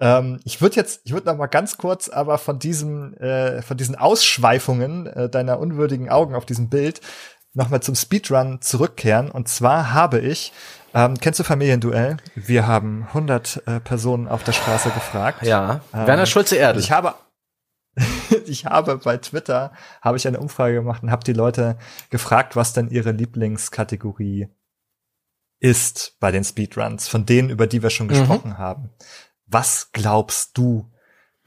Ähm, ich würde jetzt, ich würde noch mal ganz kurz, aber von diesem, äh, von diesen Ausschweifungen äh, deiner unwürdigen Augen auf diesem Bild noch mal zum Speedrun zurückkehren. Und zwar habe ich ähm, kennst du Familienduell? Wir haben 100 äh, Personen auf der Straße gefragt. Ja. Ähm, Werner Schulze-Erdl. Ich habe (laughs) ich habe bei Twitter habe ich eine Umfrage gemacht und habe die Leute gefragt, was denn ihre Lieblingskategorie ist bei den Speedruns, von denen, über die wir schon mhm. gesprochen haben. Was glaubst du,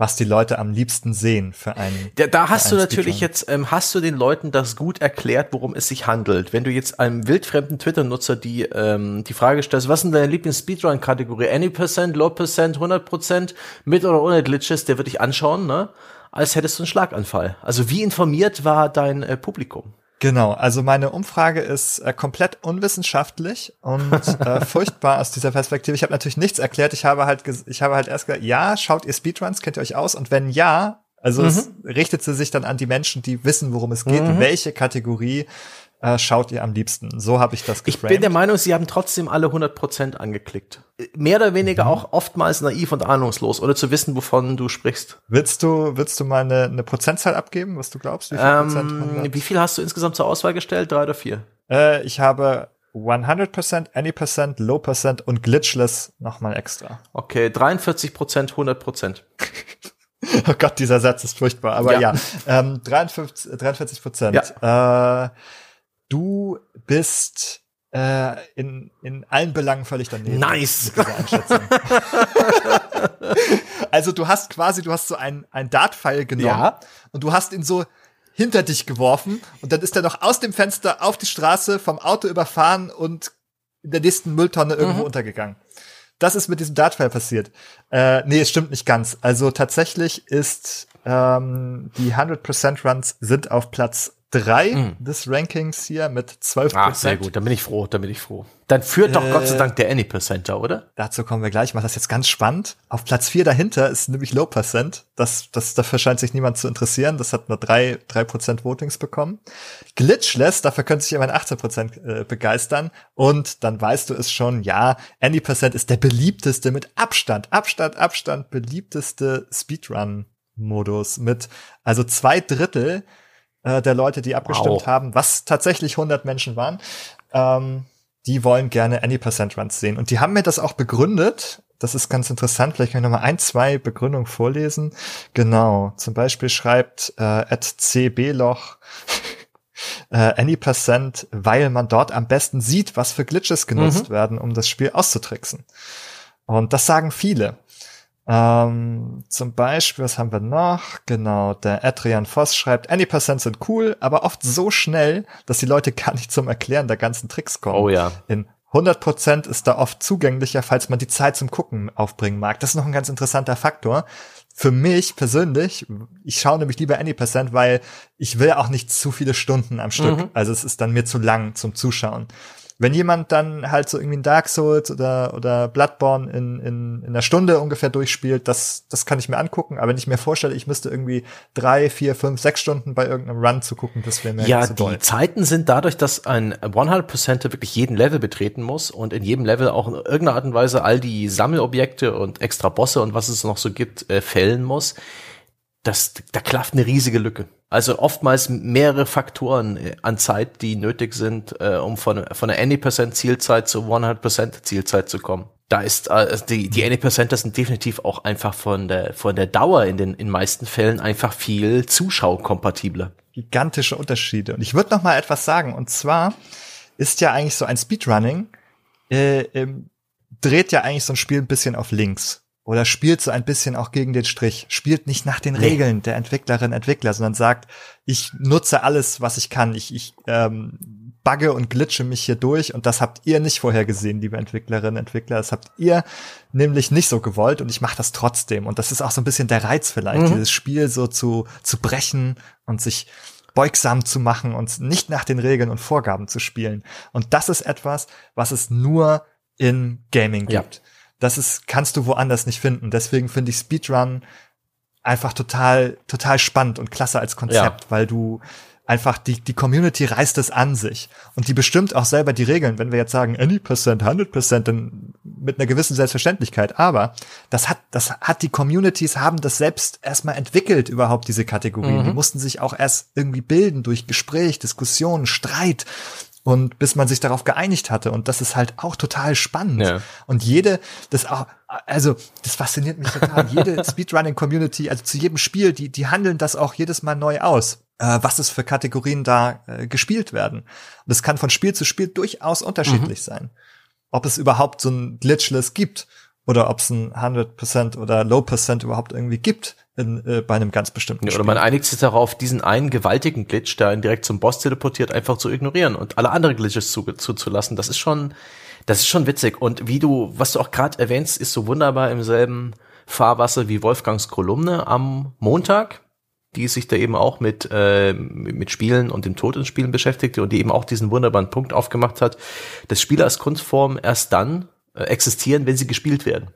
was die Leute am liebsten sehen für einen. Da, da hast du natürlich Speedrun. jetzt, ähm, hast du den Leuten das gut erklärt, worum es sich handelt. Wenn du jetzt einem wildfremden Twitter-Nutzer die, ähm, die Frage stellst, was ist deine Lieblings-Speedrun-Kategorie? Any Percent, Low Percent, 100 Prozent, mit oder ohne Glitches, der wird dich anschauen, ne? Als hättest du einen Schlaganfall. Also wie informiert war dein äh, Publikum? Genau, also meine Umfrage ist äh, komplett unwissenschaftlich und (laughs) äh, furchtbar aus dieser Perspektive. Ich habe natürlich nichts erklärt. Ich habe halt, ich habe halt erst gesagt, ja, schaut ihr Speedruns, kennt ihr euch aus? Und wenn ja, also mhm. es richtet sie sich dann an die Menschen, die wissen, worum es geht, mhm. welche Kategorie äh, schaut ihr am liebsten? So habe ich das geframed. Ich bin der Meinung, sie haben trotzdem alle 100% angeklickt. Mehr oder weniger mhm. auch oftmals naiv und ahnungslos oder zu wissen, wovon du sprichst. Willst du, willst du mal eine, eine Prozentzahl abgeben, was du glaubst? Wie viel, ähm, wie viel hast du insgesamt zur Auswahl gestellt? Drei oder vier? Äh, ich habe 100%, Any%, Low Percent und Glitchless nochmal extra. Okay, 43%, 100%. (laughs) oh Gott, dieser Satz ist furchtbar, aber ja, ja ähm, 43, 43 Prozent. Ja. Äh, du bist äh, in, in allen Belangen völlig daneben. Nice. (laughs) also du hast quasi, du hast so ein, ein Dart-Pfeil genommen ja. und du hast ihn so hinter dich geworfen und dann ist er noch aus dem Fenster auf die Straße vom Auto überfahren und in der nächsten Mülltonne irgendwo mhm. untergegangen. Das ist mit diesem Dartpfeil passiert. Äh, nee, es stimmt nicht ganz. Also tatsächlich ist ähm, die 100% Runs sind auf Platz drei mm. des Rankings hier mit 12% Ah, sehr gut, dann bin ich froh, dann bin ich froh. Dann führt doch Gott sei äh, Dank der Any Percenter, oder? Dazu kommen wir gleich. Ich mache das jetzt ganz spannend. Auf Platz vier dahinter ist nämlich Low Percent. Das, das, dafür scheint sich niemand zu interessieren. Das hat nur drei, drei Prozent Votings bekommen. Glitchless, dafür könnte sich immerhin 18 Prozent äh, begeistern. Und dann weißt du es schon, ja, Any Percent ist der beliebteste mit Abstand, Abstand, Abstand beliebteste Speedrun-Modus mit, also zwei Drittel äh, der Leute, die abgestimmt wow. haben, was tatsächlich 100 Menschen waren, ähm, die wollen gerne Any Percent Runs sehen. Und die haben mir das auch begründet. Das ist ganz interessant. Vielleicht kann ich noch mal ein, zwei Begründungen vorlesen. Genau. Zum Beispiel schreibt äh, at cbloch (laughs) äh, Any Percent, weil man dort am besten sieht, was für Glitches genutzt mhm. werden, um das Spiel auszutricksen. Und das sagen viele. Ähm, zum Beispiel, was haben wir noch? Genau, der Adrian Voss schreibt, Any Percent sind cool, aber oft so schnell, dass die Leute gar nicht zum Erklären der ganzen Tricks kommen. Oh ja. In 100% ist da oft zugänglicher, falls man die Zeit zum Gucken aufbringen mag. Das ist noch ein ganz interessanter Faktor. für mich persönlich, ich schaue nämlich lieber Any Percent, weil ich will auch nicht zu viele Stunden am Stück. Mhm. Also es ist dann mir zu lang zum Zuschauen wenn jemand dann halt so irgendwie ein Dark Souls oder, oder Bloodborne in, in, in einer Stunde ungefähr durchspielt, das, das kann ich mir angucken. Aber wenn ich mir vorstelle, ich müsste irgendwie drei, vier, fünf, sechs Stunden bei irgendeinem Run zu gucken, das wäre mir Ja, zu doll. die Zeiten sind dadurch, dass ein 100%er wirklich jeden Level betreten muss und in jedem Level auch in irgendeiner Art und Weise all die Sammelobjekte und extra Bosse und was es noch so gibt, äh, fällen muss. Das, da klafft eine riesige Lücke. Also oftmals mehrere Faktoren äh, an Zeit, die nötig sind, äh, um von, von einer Any% Zielzeit zu 100% Zielzeit zu kommen. Da ist äh, die die Any Percenter sind definitiv auch einfach von der von der Dauer in den in meisten Fällen einfach viel zuschaukompatibler. Gigantische Unterschiede. Und ich würde noch mal etwas sagen. Und zwar ist ja eigentlich so ein Speedrunning äh, ähm, dreht ja eigentlich so ein Spiel ein bisschen auf links oder spielt so ein bisschen auch gegen den Strich, spielt nicht nach den nee. Regeln der Entwicklerin, Entwickler, sondern sagt, ich nutze alles, was ich kann, ich, ich ähm, bugge und glitsche mich hier durch und das habt ihr nicht vorher gesehen, liebe Entwicklerinnen, Entwickler, das habt ihr nämlich nicht so gewollt und ich mache das trotzdem und das ist auch so ein bisschen der Reiz vielleicht, mhm. dieses Spiel so zu, zu brechen und sich beugsam zu machen und nicht nach den Regeln und Vorgaben zu spielen. Und das ist etwas, was es nur in Gaming gibt. Ja das ist, kannst du woanders nicht finden. Deswegen finde ich Speedrun einfach total, total spannend und klasse als Konzept, ja. weil du einfach die, die Community reißt es an sich und die bestimmt auch selber die Regeln. Wenn wir jetzt sagen, any percent, 100 percent, dann mit einer gewissen Selbstverständlichkeit. Aber das hat, das hat die Communities haben das selbst erstmal entwickelt, überhaupt diese Kategorien. Mhm. Die mussten sich auch erst irgendwie bilden durch Gespräch, Diskussion, Streit und bis man sich darauf geeinigt hatte. Und das ist halt auch total spannend. Ja. und jede das auch also das fasziniert mich total. (laughs) Jede Speedrunning Community also zu jedem Spiel die die handeln das auch jedes Mal neu aus. Äh, was es für Kategorien da äh, gespielt werden. Und das kann von Spiel zu Spiel durchaus unterschiedlich mhm. sein. Ob es überhaupt so ein Glitchless gibt oder ob es ein 100% oder Low Percent überhaupt irgendwie gibt in, äh, bei einem ganz bestimmten ja, Oder man einigt sich darauf, diesen einen gewaltigen Glitch, der ihn direkt zum Boss teleportiert, einfach zu ignorieren und alle anderen Glitches zuzulassen. Das ist schon, das ist schon witzig. Und wie du, was du auch gerade erwähnst, ist so wunderbar im selben Fahrwasser wie Wolfgangs Kolumne am Montag, die sich da eben auch mit, äh, mit Spielen und dem Tod in Spielen beschäftigte und die eben auch diesen wunderbaren Punkt aufgemacht hat, dass Spiele als Kunstform erst dann existieren, wenn sie gespielt werden.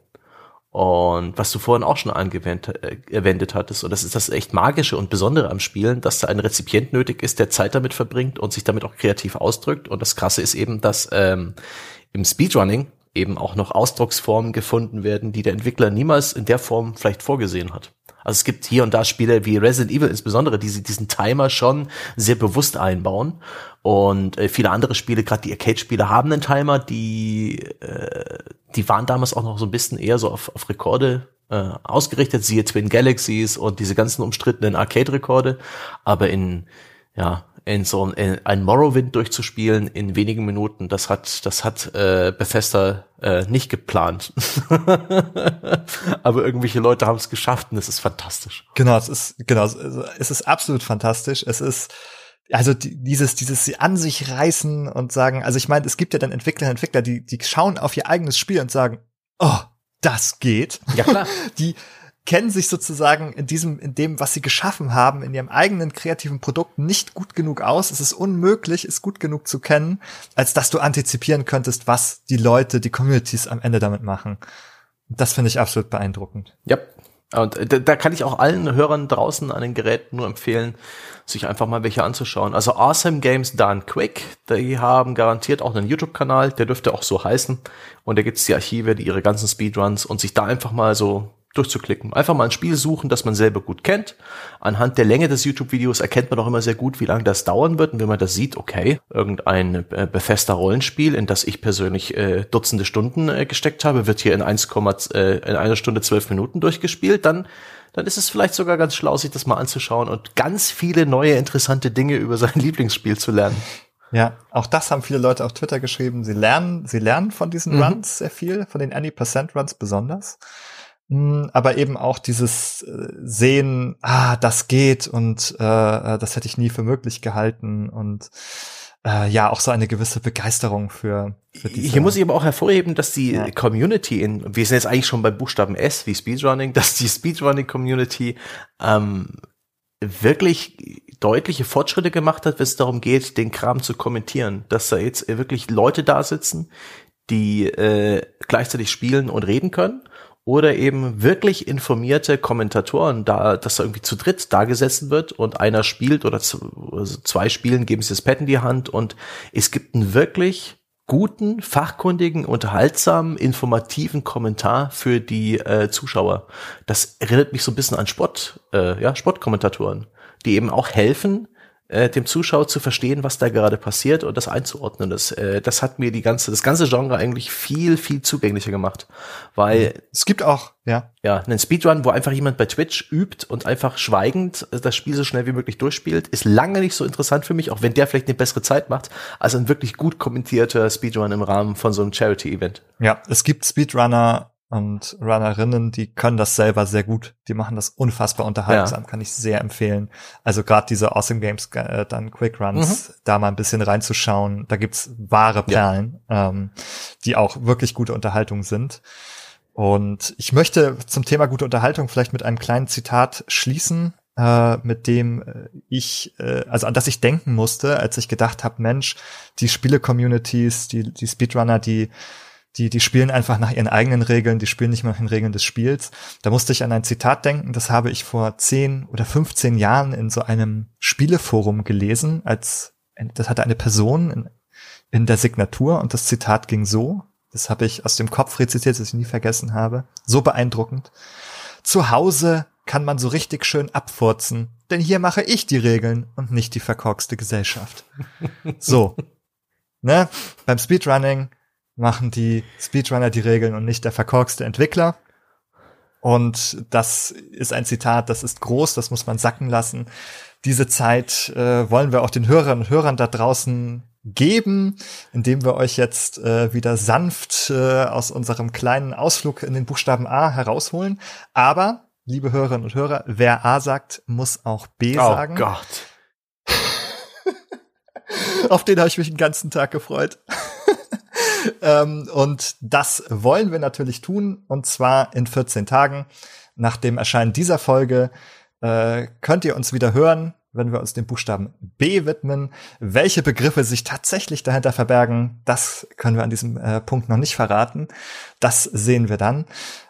Und was du vorhin auch schon angewendet äh, hattest, und das ist das echt Magische und Besondere am Spielen, dass da ein Rezipient nötig ist, der Zeit damit verbringt und sich damit auch kreativ ausdrückt. Und das Krasse ist eben, dass ähm, im Speedrunning eben auch noch Ausdrucksformen gefunden werden, die der Entwickler niemals in der Form vielleicht vorgesehen hat. Also es gibt hier und da Spiele wie Resident Evil insbesondere, die diesen Timer schon sehr bewusst einbauen. Und äh, viele andere Spiele, gerade die Arcade-Spiele, haben einen Timer, die, äh, die waren damals auch noch so ein bisschen eher so auf, auf Rekorde äh, ausgerichtet, siehe Twin Galaxies und diese ganzen umstrittenen Arcade-Rekorde. Aber in, ja, in so ein, ein Morrowind durchzuspielen in wenigen Minuten, das hat, das hat äh, Bethesda äh, nicht geplant. (laughs) Aber irgendwelche Leute haben es geschafft und es ist fantastisch. Genau, es ist, genau, es ist absolut fantastisch. Es ist, also dieses, dieses sie an sich reißen und sagen, also ich meine, es gibt ja dann Entwickler und Entwickler, die, die schauen auf ihr eigenes Spiel und sagen, oh, das geht. Ja, klar. (laughs) Die, kennen sich sozusagen in diesem, in dem, was sie geschaffen haben, in ihrem eigenen kreativen Produkt nicht gut genug aus. Es ist unmöglich, es gut genug zu kennen, als dass du antizipieren könntest, was die Leute, die Communities am Ende damit machen. Das finde ich absolut beeindruckend. Ja. Und da, da kann ich auch allen Hörern draußen an den Geräten nur empfehlen, sich einfach mal welche anzuschauen. Also Awesome Games Done Quick, die haben garantiert auch einen YouTube-Kanal, der dürfte auch so heißen. Und da gibt's die Archive, die ihre ganzen Speedruns und sich da einfach mal so durchzuklicken. Einfach mal ein Spiel suchen, das man selber gut kennt. Anhand der Länge des YouTube-Videos erkennt man auch immer sehr gut, wie lange das dauern wird. Und wenn man das sieht, okay, irgendein äh, befester Rollenspiel, in das ich persönlich äh, Dutzende Stunden äh, gesteckt habe, wird hier in 1, äh, in einer Stunde zwölf Minuten durchgespielt, dann dann ist es vielleicht sogar ganz schlau, sich das mal anzuschauen und ganz viele neue interessante Dinge über sein (laughs) Lieblingsspiel zu lernen. Ja, auch das haben viele Leute auf Twitter geschrieben. Sie lernen, sie lernen von diesen mhm. Runs sehr viel, von den Any Percent Runs besonders. Hm, aber eben auch dieses äh, Sehen, ah, das geht und äh, äh, das hätte ich nie für möglich gehalten und äh, ja auch so eine gewisse Begeisterung für. für diese Hier muss ich aber auch hervorheben, dass die ja. Community in, wir sind jetzt eigentlich schon beim Buchstaben S wie Speedrunning, dass die Speedrunning-Community ähm, wirklich deutliche Fortschritte gemacht hat, wenn es darum geht, den Kram zu kommentieren. Dass da jetzt wirklich Leute da sitzen, die äh, gleichzeitig spielen und reden können oder eben wirklich informierte Kommentatoren, da dass da irgendwie zu dritt da gesessen wird und einer spielt oder also zwei spielen, geben sie das Pad in die Hand und es gibt einen wirklich guten, fachkundigen, unterhaltsamen, informativen Kommentar für die äh, Zuschauer. Das erinnert mich so ein bisschen an Sport, äh, ja, Sportkommentatoren, die eben auch helfen, äh, dem Zuschauer zu verstehen, was da gerade passiert und das einzuordnen. Das, äh, das hat mir die ganze, das ganze Genre eigentlich viel, viel zugänglicher gemacht. Weil mhm. es gibt auch, ja. Ja, einen Speedrun, wo einfach jemand bei Twitch übt und einfach schweigend das Spiel so schnell wie möglich durchspielt, ist lange nicht so interessant für mich, auch wenn der vielleicht eine bessere Zeit macht, als ein wirklich gut kommentierter Speedrun im Rahmen von so einem Charity-Event. Ja, es gibt Speedrunner, und Runnerinnen, die können das selber sehr gut. Die machen das unfassbar unterhaltsam, ja. kann ich sehr empfehlen. Also gerade diese Awesome Games, äh, dann Quick Runs, mhm. da mal ein bisschen reinzuschauen. Da gibt's wahre Perlen, ja. ähm, die auch wirklich gute Unterhaltung sind. Und ich möchte zum Thema gute Unterhaltung vielleicht mit einem kleinen Zitat schließen, äh, mit dem äh, ich, äh, also an das ich denken musste, als ich gedacht habe, Mensch, die Spiele-Communities, die, die Speedrunner, die die, die spielen einfach nach ihren eigenen Regeln, die spielen nicht mehr nach den Regeln des Spiels. Da musste ich an ein Zitat denken, das habe ich vor 10 oder 15 Jahren in so einem Spieleforum gelesen, als, das hatte eine Person in, in der Signatur und das Zitat ging so, das habe ich aus dem Kopf rezitiert, das ich nie vergessen habe, so beeindruckend. Zu Hause kann man so richtig schön abfurzen, denn hier mache ich die Regeln und nicht die verkorkste Gesellschaft. So. Ne? Beim Speedrunning machen die Speedrunner die Regeln und nicht der verkorkste Entwickler. Und das ist ein Zitat, das ist groß, das muss man sacken lassen. Diese Zeit äh, wollen wir auch den Hörern und Hörern da draußen geben, indem wir euch jetzt äh, wieder sanft äh, aus unserem kleinen Ausflug in den Buchstaben A herausholen. Aber, liebe Hörerinnen und Hörer, wer A sagt, muss auch B oh sagen. Oh Gott. (laughs) Auf den habe ich mich den ganzen Tag gefreut. Ähm, und das wollen wir natürlich tun, und zwar in 14 Tagen. Nach dem Erscheinen dieser Folge äh, könnt ihr uns wieder hören, wenn wir uns dem Buchstaben B widmen. Welche Begriffe sich tatsächlich dahinter verbergen, das können wir an diesem äh, Punkt noch nicht verraten. Das sehen wir dann.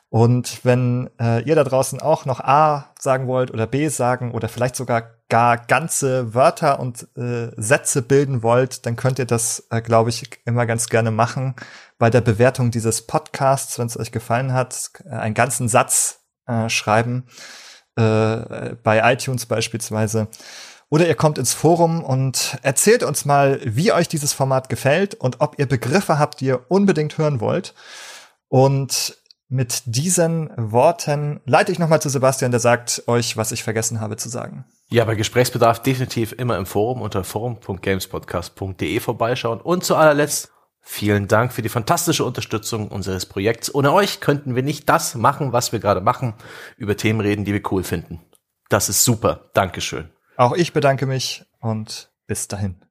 Und wenn äh, ihr da draußen auch noch A sagen wollt oder B sagen oder vielleicht sogar gar ganze Wörter und äh, Sätze bilden wollt, dann könnt ihr das, äh, glaube ich, immer ganz gerne machen bei der Bewertung dieses Podcasts, wenn es euch gefallen hat, einen ganzen Satz äh, schreiben, äh, bei iTunes beispielsweise. Oder ihr kommt ins Forum und erzählt uns mal, wie euch dieses Format gefällt und ob ihr Begriffe habt, die ihr unbedingt hören wollt. Und mit diesen Worten leite ich nochmal zu Sebastian, der sagt euch, was ich vergessen habe zu sagen. Ja, bei Gesprächsbedarf definitiv immer im Forum unter forum.gamespodcast.de vorbeischauen. Und zu allerletzt vielen Dank für die fantastische Unterstützung unseres Projekts. Ohne euch könnten wir nicht das machen, was wir gerade machen, über Themen reden, die wir cool finden. Das ist super. Dankeschön. Auch ich bedanke mich und bis dahin.